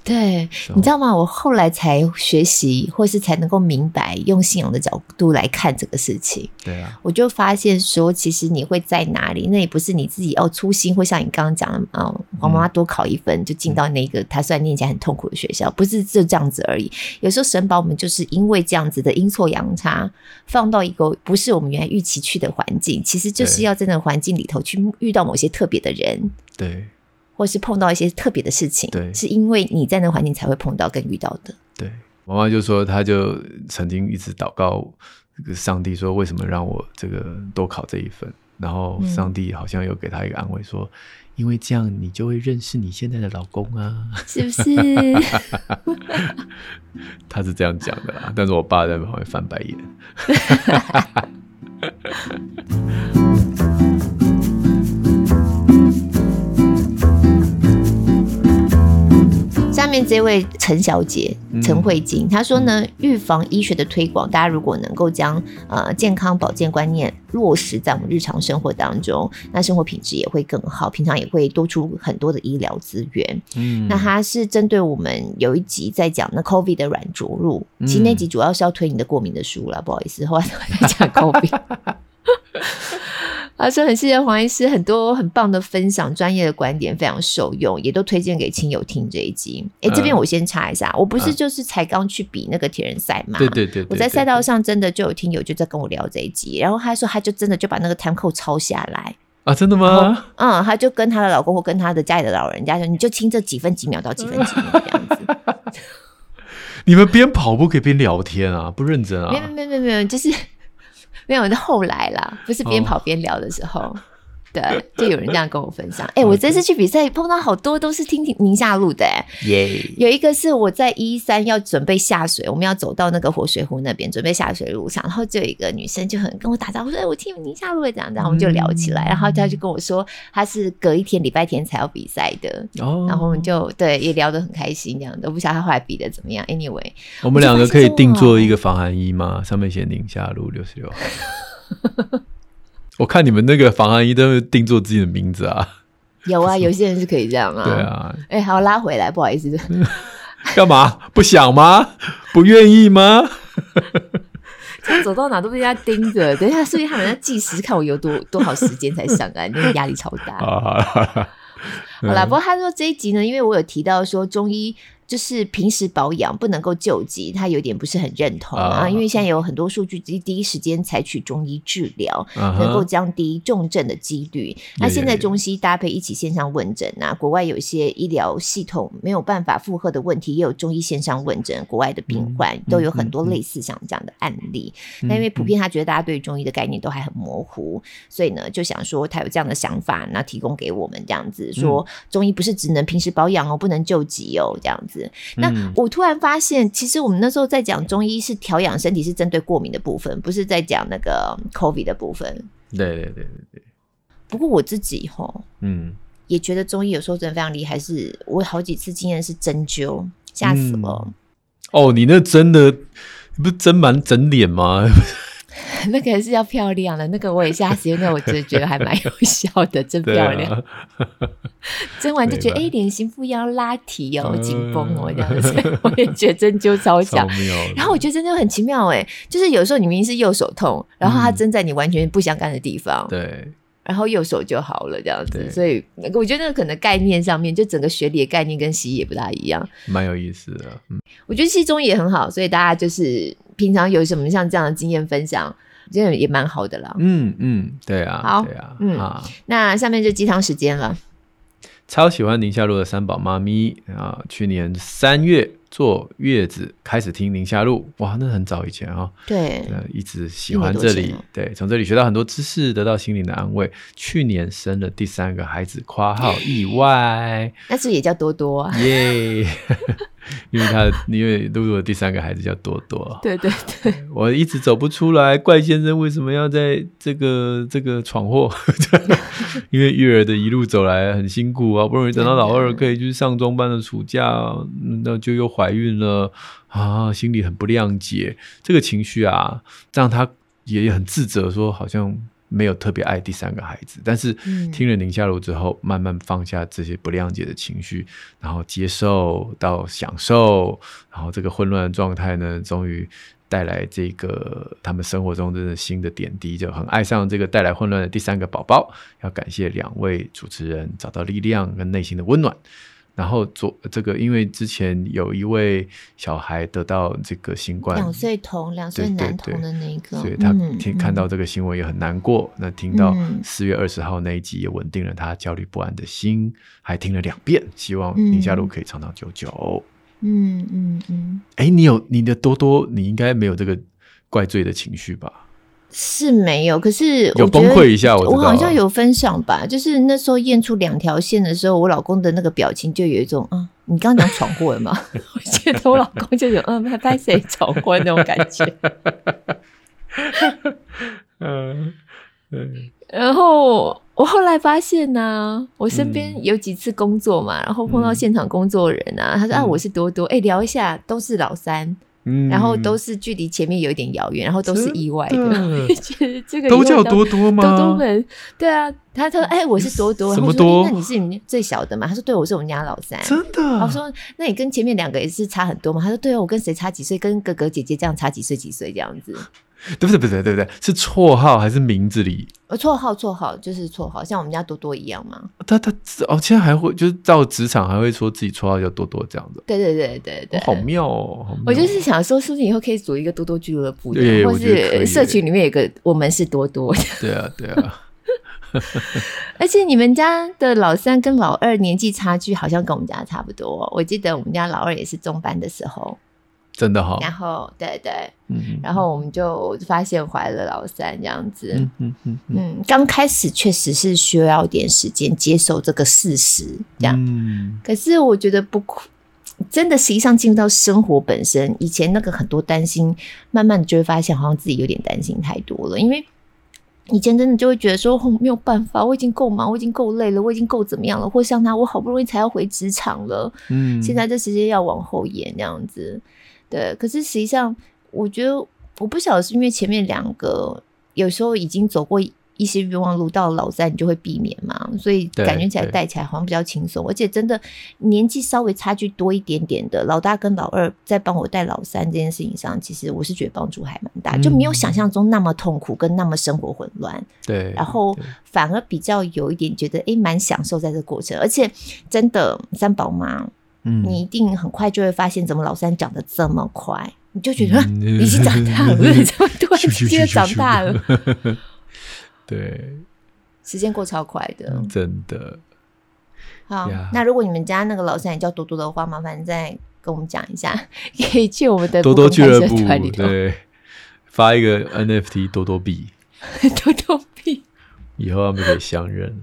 对，你知道吗？我后来才学习，或是才能够明白，用信仰的角度来看这个事情。对啊，我就发现说，其实你会在哪里，那也不是你自己要粗心，或像你刚刚讲的，嗯，黄妈妈多考一分就进到那个她虽然念起来很痛苦的学校，不是就这样子而已。有时候神把我们就是因为这样子的阴错阳差，放到一个不是我们原来预期去的环境，其实就是要在那个环境里头去遇到某些特别的人。对。或是碰到一些特别的事情，对，是因为你在那个环境才会碰到跟遇到的。对，妈妈就说，她就曾经一直祷告上帝说，为什么让我这个多考这一分？然后上帝好像有给她一个安慰说，说、嗯、因为这样你就会认识你现在的老公啊，是不是？他是这样讲的啦，但是我爸在旁边翻白眼。下面这位陈小姐陈慧晶，她说呢，预防医学的推广，大家如果能够将呃健康保健观念落实在我们日常生活当中，那生活品质也会更好，平常也会多出很多的医疗资源。嗯，那她是针对我们有一集在讲那 COVID 的软着陆，其实那集主要是要推你的过敏的书了，不好意思，后来在讲 COVID。他说很谢谢黄医师，很多很棒的分享，专业的观点非常受用，也都推荐给亲友听这一集。哎、欸，这边我先插一下，我不是就是才刚去比那个铁人赛嘛？对对对，我在赛道上真的就有听友就在跟我聊这一集，然后他说他就真的就把那个 time code 抄下来啊，真的吗？嗯，他就跟她的老公或跟她的家里的老人家说，你就听这几分几秒到几分几秒这样子。你们边跑步可以边聊天啊？不认真啊？没有没有没有没有，就是。没有，那后来啦，不是边跑边聊的时候，对，就有人这样跟我分享。哎、欸，我这次去比赛碰到好多都是听宁夏路的，哎，耶，有一个是我在一三要准备下水，我们要走到那个活水湖那边准备下水路上，然后就有一个女生就很跟我打招呼，说：“哎，我听宁夏路的这样，然后我们就聊起来，嗯、然后她就跟我说，她是隔一天礼拜天才要比赛的，哦，然后我们就对也聊得很开心，这样都不晓得她后来比的怎么样。Anyway，我们两个可以定做一个防寒衣吗？上面写宁夏路六十六号。我看你们那个防寒衣都会定做自己的名字啊，有啊，有些人是可以这样啊。对啊，哎、欸，好拉回来，不好意思，干嘛不想吗？不愿意吗？走到哪都被人家盯着，等一下，所以他们要计时，看我有多多少时间才上岸，那个压力超大。好啦，不过他说这一集呢，因为我有提到说中医。就是平时保养不能够救急，他有点不是很认同啊。Uh, 因为现在有很多数据，第第一时间采取中医治疗，uh. 能够降低重症的几率。那、uh. 现在中西搭配一起线上问诊啊，国外有一些医疗系统没有办法负荷的问题，也有中医线上问诊，国外的病患、uh. 都有很多类似像这样的案例。那、uh. 因为普遍他觉得大家对于中医的概念都还很模糊，所以呢就想说他有这样的想法，那提供给我们这样子说，中医不是只能平时保养哦，不能救急哦，这样子。那我突然发现，其实我们那时候在讲中医是调养身体，是针对过敏的部分，不是在讲那个 COVID 的部分。对对对对对。不过我自己吼，嗯，也觉得中医有时候真的非常厉害。是我好几次经验是针灸，吓死我。嗯。哦，你那针的不是针满整脸吗？那个是要漂亮的，那个我也下次，那我就觉得还蛮有 效的，真漂亮。针、啊、完就觉得哎，脸型不一样，拉提哦，紧绷哦，这样子，我也觉得针灸超强。然后我觉得针灸很奇妙，哎，就是有时候你明明是右手痛，然后它针在你完全不相干的地方，对、嗯，然后右手就好了，这样子。所以我觉得那个可能概念上面，就整个学理的概念跟西医也不大一样，蛮有意思的。嗯，我觉得西中医也很好，所以大家就是平常有什么像这样的经验分享。这样也蛮好的啦。嗯嗯，对啊，好，对啊，嗯啊，那下面就鸡汤时间了。超喜欢宁夏路的三宝妈咪啊！去年三月坐月子开始听宁夏路，哇，那很早以前啊。对，一直喜欢这里，对，从这里学到很多知识，得到心灵的安慰。去年生了第三个孩子，括号意外，那是也叫多多啊？耶。因为他，因为露露的第三个孩子叫多多，对对对，我一直走不出来，怪先生为什么要在这个这个闯祸？因为育儿的一路走来很辛苦啊，好不容易等到老二可以去上中班的暑假，那就又怀孕了啊，心里很不谅解，这个情绪啊，让他也很自责，说好像。没有特别爱第三个孩子，但是听了宁夏路之后，嗯、慢慢放下这些不谅解的情绪，然后接受到享受，然后这个混乱的状态呢，终于带来这个他们生活中真的新的点滴，就很爱上这个带来混乱的第三个宝宝。要感谢两位主持人找到力量跟内心的温暖。然后做这个，因为之前有一位小孩得到这个新冠，两岁童、两岁男童的那个，所以他听看到这个新闻也很难过。嗯、那听到四月二十号那一集也稳定了他焦虑不安的心，嗯、还听了两遍，希望宁夏路可以长长久久。嗯嗯嗯。哎、你有你的多多，你应该没有这个怪罪的情绪吧？是没有，可是有崩溃一下，我我好像有分享吧，就是那时候验出两条线的时候，我老公的那个表情就有一种，嗯，你刚刚讲闯祸了吗？我觉得我老公就有，嗯，拍拍谁闯祸那种感觉。嗯，然后我后来发现呢、啊，我身边有几次工作嘛，然后碰到现场工作人啊，他说啊，我是多多，哎，聊一下，都是老三。然后都是距离前面有一点遥远，然后都是意外的。这个都叫多多吗？多多们，对啊，他说：“哎，我是多多。”什么多？那你是你最小的嘛？他说：“对，我是我们家老三。”真的？我说：“那你跟前面两个也是差很多嘛？”他说：“对啊，我跟谁差几岁？跟哥哥姐姐这样差几岁几岁这样子。” 对不对？不对，对不对？是绰号还是名字里？呃，绰号，绰号就是绰号，像我们家多多一样嘛。他他哦，现在还会就是到职场还会说自己绰号叫多多这样子。对对对对对，好妙哦！我就是想说，是不是以后可以组一个多多俱乐部，对，或是社群里面有个我们是多多。对啊，对啊。而且你们家的老三跟老二年纪差距好像跟我们家差不多。我记得我们家老二也是中班的时候。真的好。然后，对对，嗯，然后我们就发现怀了老三这样子。嗯嗯嗯嗯，刚开始确实是需要一点时间接受这个事实，这样。嗯。可是我觉得不真的，实际上进入到生活本身，以前那个很多担心，慢慢就会发现，好像自己有点担心太多了，因为。以前真的就会觉得说，哦，没有办法，我已经够忙，我已经够累了，我已经够怎么样了？或像他，我好不容易才要回职场了，嗯，现在这时间要往后延这样子，对。可是实际上，我觉得我不晓得是因为前面两个有时候已经走过。一些冤枉路到老三，你就会避免嘛，所以感觉起来带起来好像比较轻松，而且真的年纪稍微差距多一点点的老大跟老二在帮我带老三这件事情上，其实我是觉得帮助还蛮大，嗯，就没有想象中那么痛苦跟那么生活混乱。对，然后反而比较有一点觉得诶蛮享受在这个过程，而且真的三宝妈，嗯，你一定很快就会发现怎么老三长得这么快，你就觉得，嗯、已经长大了，怎么突然之间长大了？对，时间过超快的，真的。好.那如果你们家那个老三也叫多多的话，麻烦再跟我们讲一下，可以去我们的多多俱乐部里头，对，发一个 NFT 多多币，多多币，以后他们可以相认。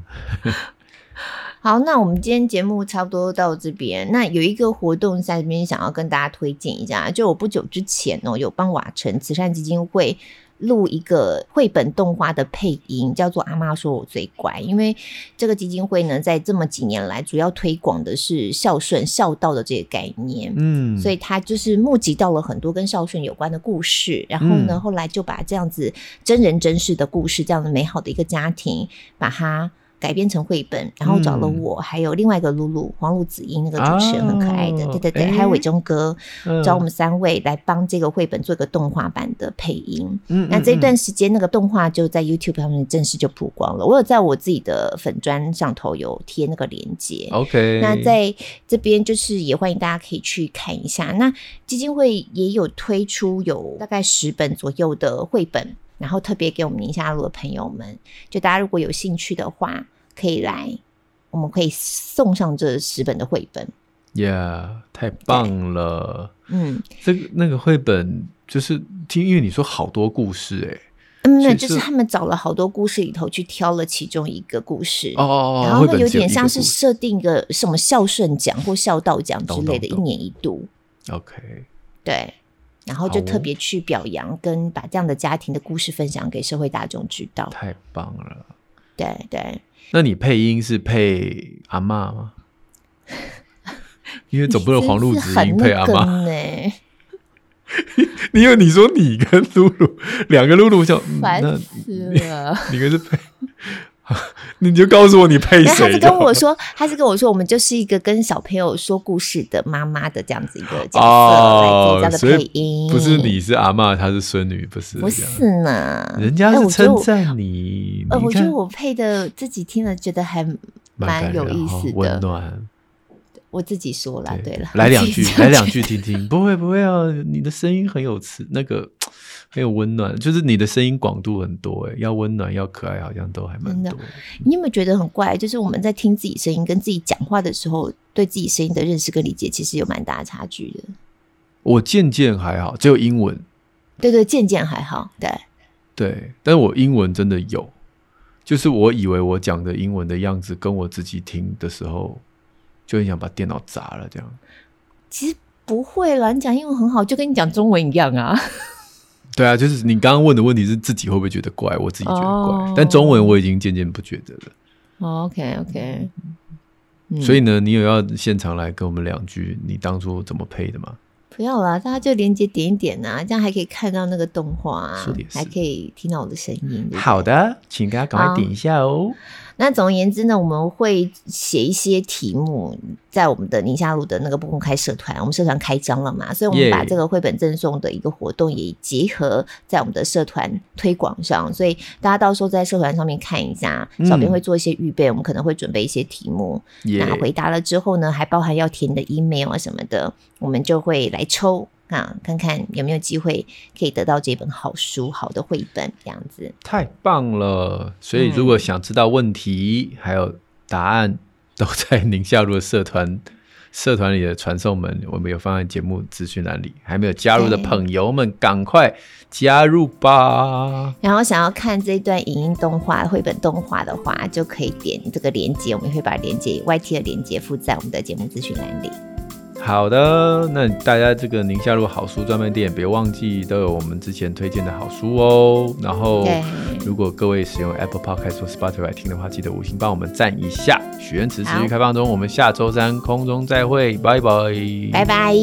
好，那我们今天节目差不多到这边。那有一个活动在这边想要跟大家推荐一下，就我不久之前哦，有帮瓦城慈善基金会。录一个绘本动画的配音，叫做《阿妈说我最乖》。因为这个基金会呢，在这么几年来，主要推广的是孝顺、孝道的这个概念。嗯，所以他就是募集到了很多跟孝顺有关的故事，然后呢，嗯、后来就把这样子真人真事的故事，这样的美好的一个家庭，把它。改编成绘本，然后找了我，嗯、还有另外一个露露黄露子英那个主持人很可爱的，哦、对对对，欸、还有伟忠哥、嗯，找我们三位来帮这个绘本做一个动画版的配音。嗯，那这一段时间那个动画就在 YouTube 上面正式就曝光了。我有在我自己的粉专上头有贴那个链接。OK，那在这边就是也欢迎大家可以去看一下。那基金会也有推出有大概十本左右的绘本。然后特别给我们宁夏路的朋友们，就大家如果有兴趣的话，可以来，我们可以送上这十本的绘本。Yeah，太棒了！嗯，这个那个绘本就是听，因为你说好多故事哎、欸，嗯，那就是他们找了好多故事里头去挑了其中一个故事哦，然后有点像是设定一个什么孝顺奖或孝道奖之类的，一年一度。OK，对。然后就特别去表扬，跟把这样的家庭的故事分享给社会大众知道。太棒了！对对。那你配音是配阿嬷吗？因为总不能黄露子音配阿嬷呢。因为你说你跟露露两个露露叫烦死了，你跟是配。你就告诉我你配谁？他是跟我说，他是跟我说，我们就是一个跟小朋友说故事的妈妈的这样子一个角色，哦、来做这样的配音。不是你是阿妈，她是孙女，不是？不是呢，人家是称赞你。呃，我觉得我配的自己听了觉得还蛮有意思的，温暖。我自己说了，对了，来两句，来两句听听。不会不会啊，你的声音很有磁，那个。很有温暖，就是你的声音广度很多哎，要温暖要可爱，好像都还蛮多。你有没有觉得很怪？就是我们在听自己声音跟自己讲话的时候，对自己声音的认识跟理解，其实有蛮大的差距的。我渐渐还好，只有英文。对对，渐渐还好。对对，但是我英文真的有，就是我以为我讲的英文的样子，跟我自己听的时候，就很想把电脑砸了这样。其实不会啦，你讲英文很好，就跟你讲中文一样啊。对啊，就是你刚刚问的问题是自己会不会觉得怪？我自己觉得怪，oh. 但中文我已经渐渐不觉得了。Oh, OK OK，嗯，所以呢，你有要现场来跟我们两句，你当初怎么配的吗？不要啦，大家就连接点一点啊，这样还可以看到那个动画啊，还可以听到我的声音对对。好的，请大家赶快点一下哦。那总而言之呢，我们会写一些题目在我们的宁夏路的那个不公开社团，我们社团开张了嘛，所以我们把这个绘本赠送的一个活动也结合在我们的社团推广上，所以大家到时候在社团上面看一下，小编会做一些预备，嗯，我们可能会准备一些题目，那回答了之后呢，还包含要填的 email 啊什么的，我们就会来抽。啊，看看有没有机会可以得到这本好书、好的绘本这样子。太棒了！所以如果想知道问题、嗯、还有答案，都在宁夏路的社团 社团里的传送门，我们有放在节目资讯栏里。还没有加入的朋友们，赶快加入吧！然后想要看这段影音动画、绘本动画的话，就可以点这个链接，我们会把链接 YT 的链接附在我们的节目资讯栏里。好的，那大家这个宁夏路好书专卖店，别忘记都有我们之前推荐的好书哦。然后，如果各位使用 Apple Podcast 或 Spotify 听的话，记得五星帮我们赞一下。许愿池持续开放中，我们下周三空中再会，拜拜，拜拜。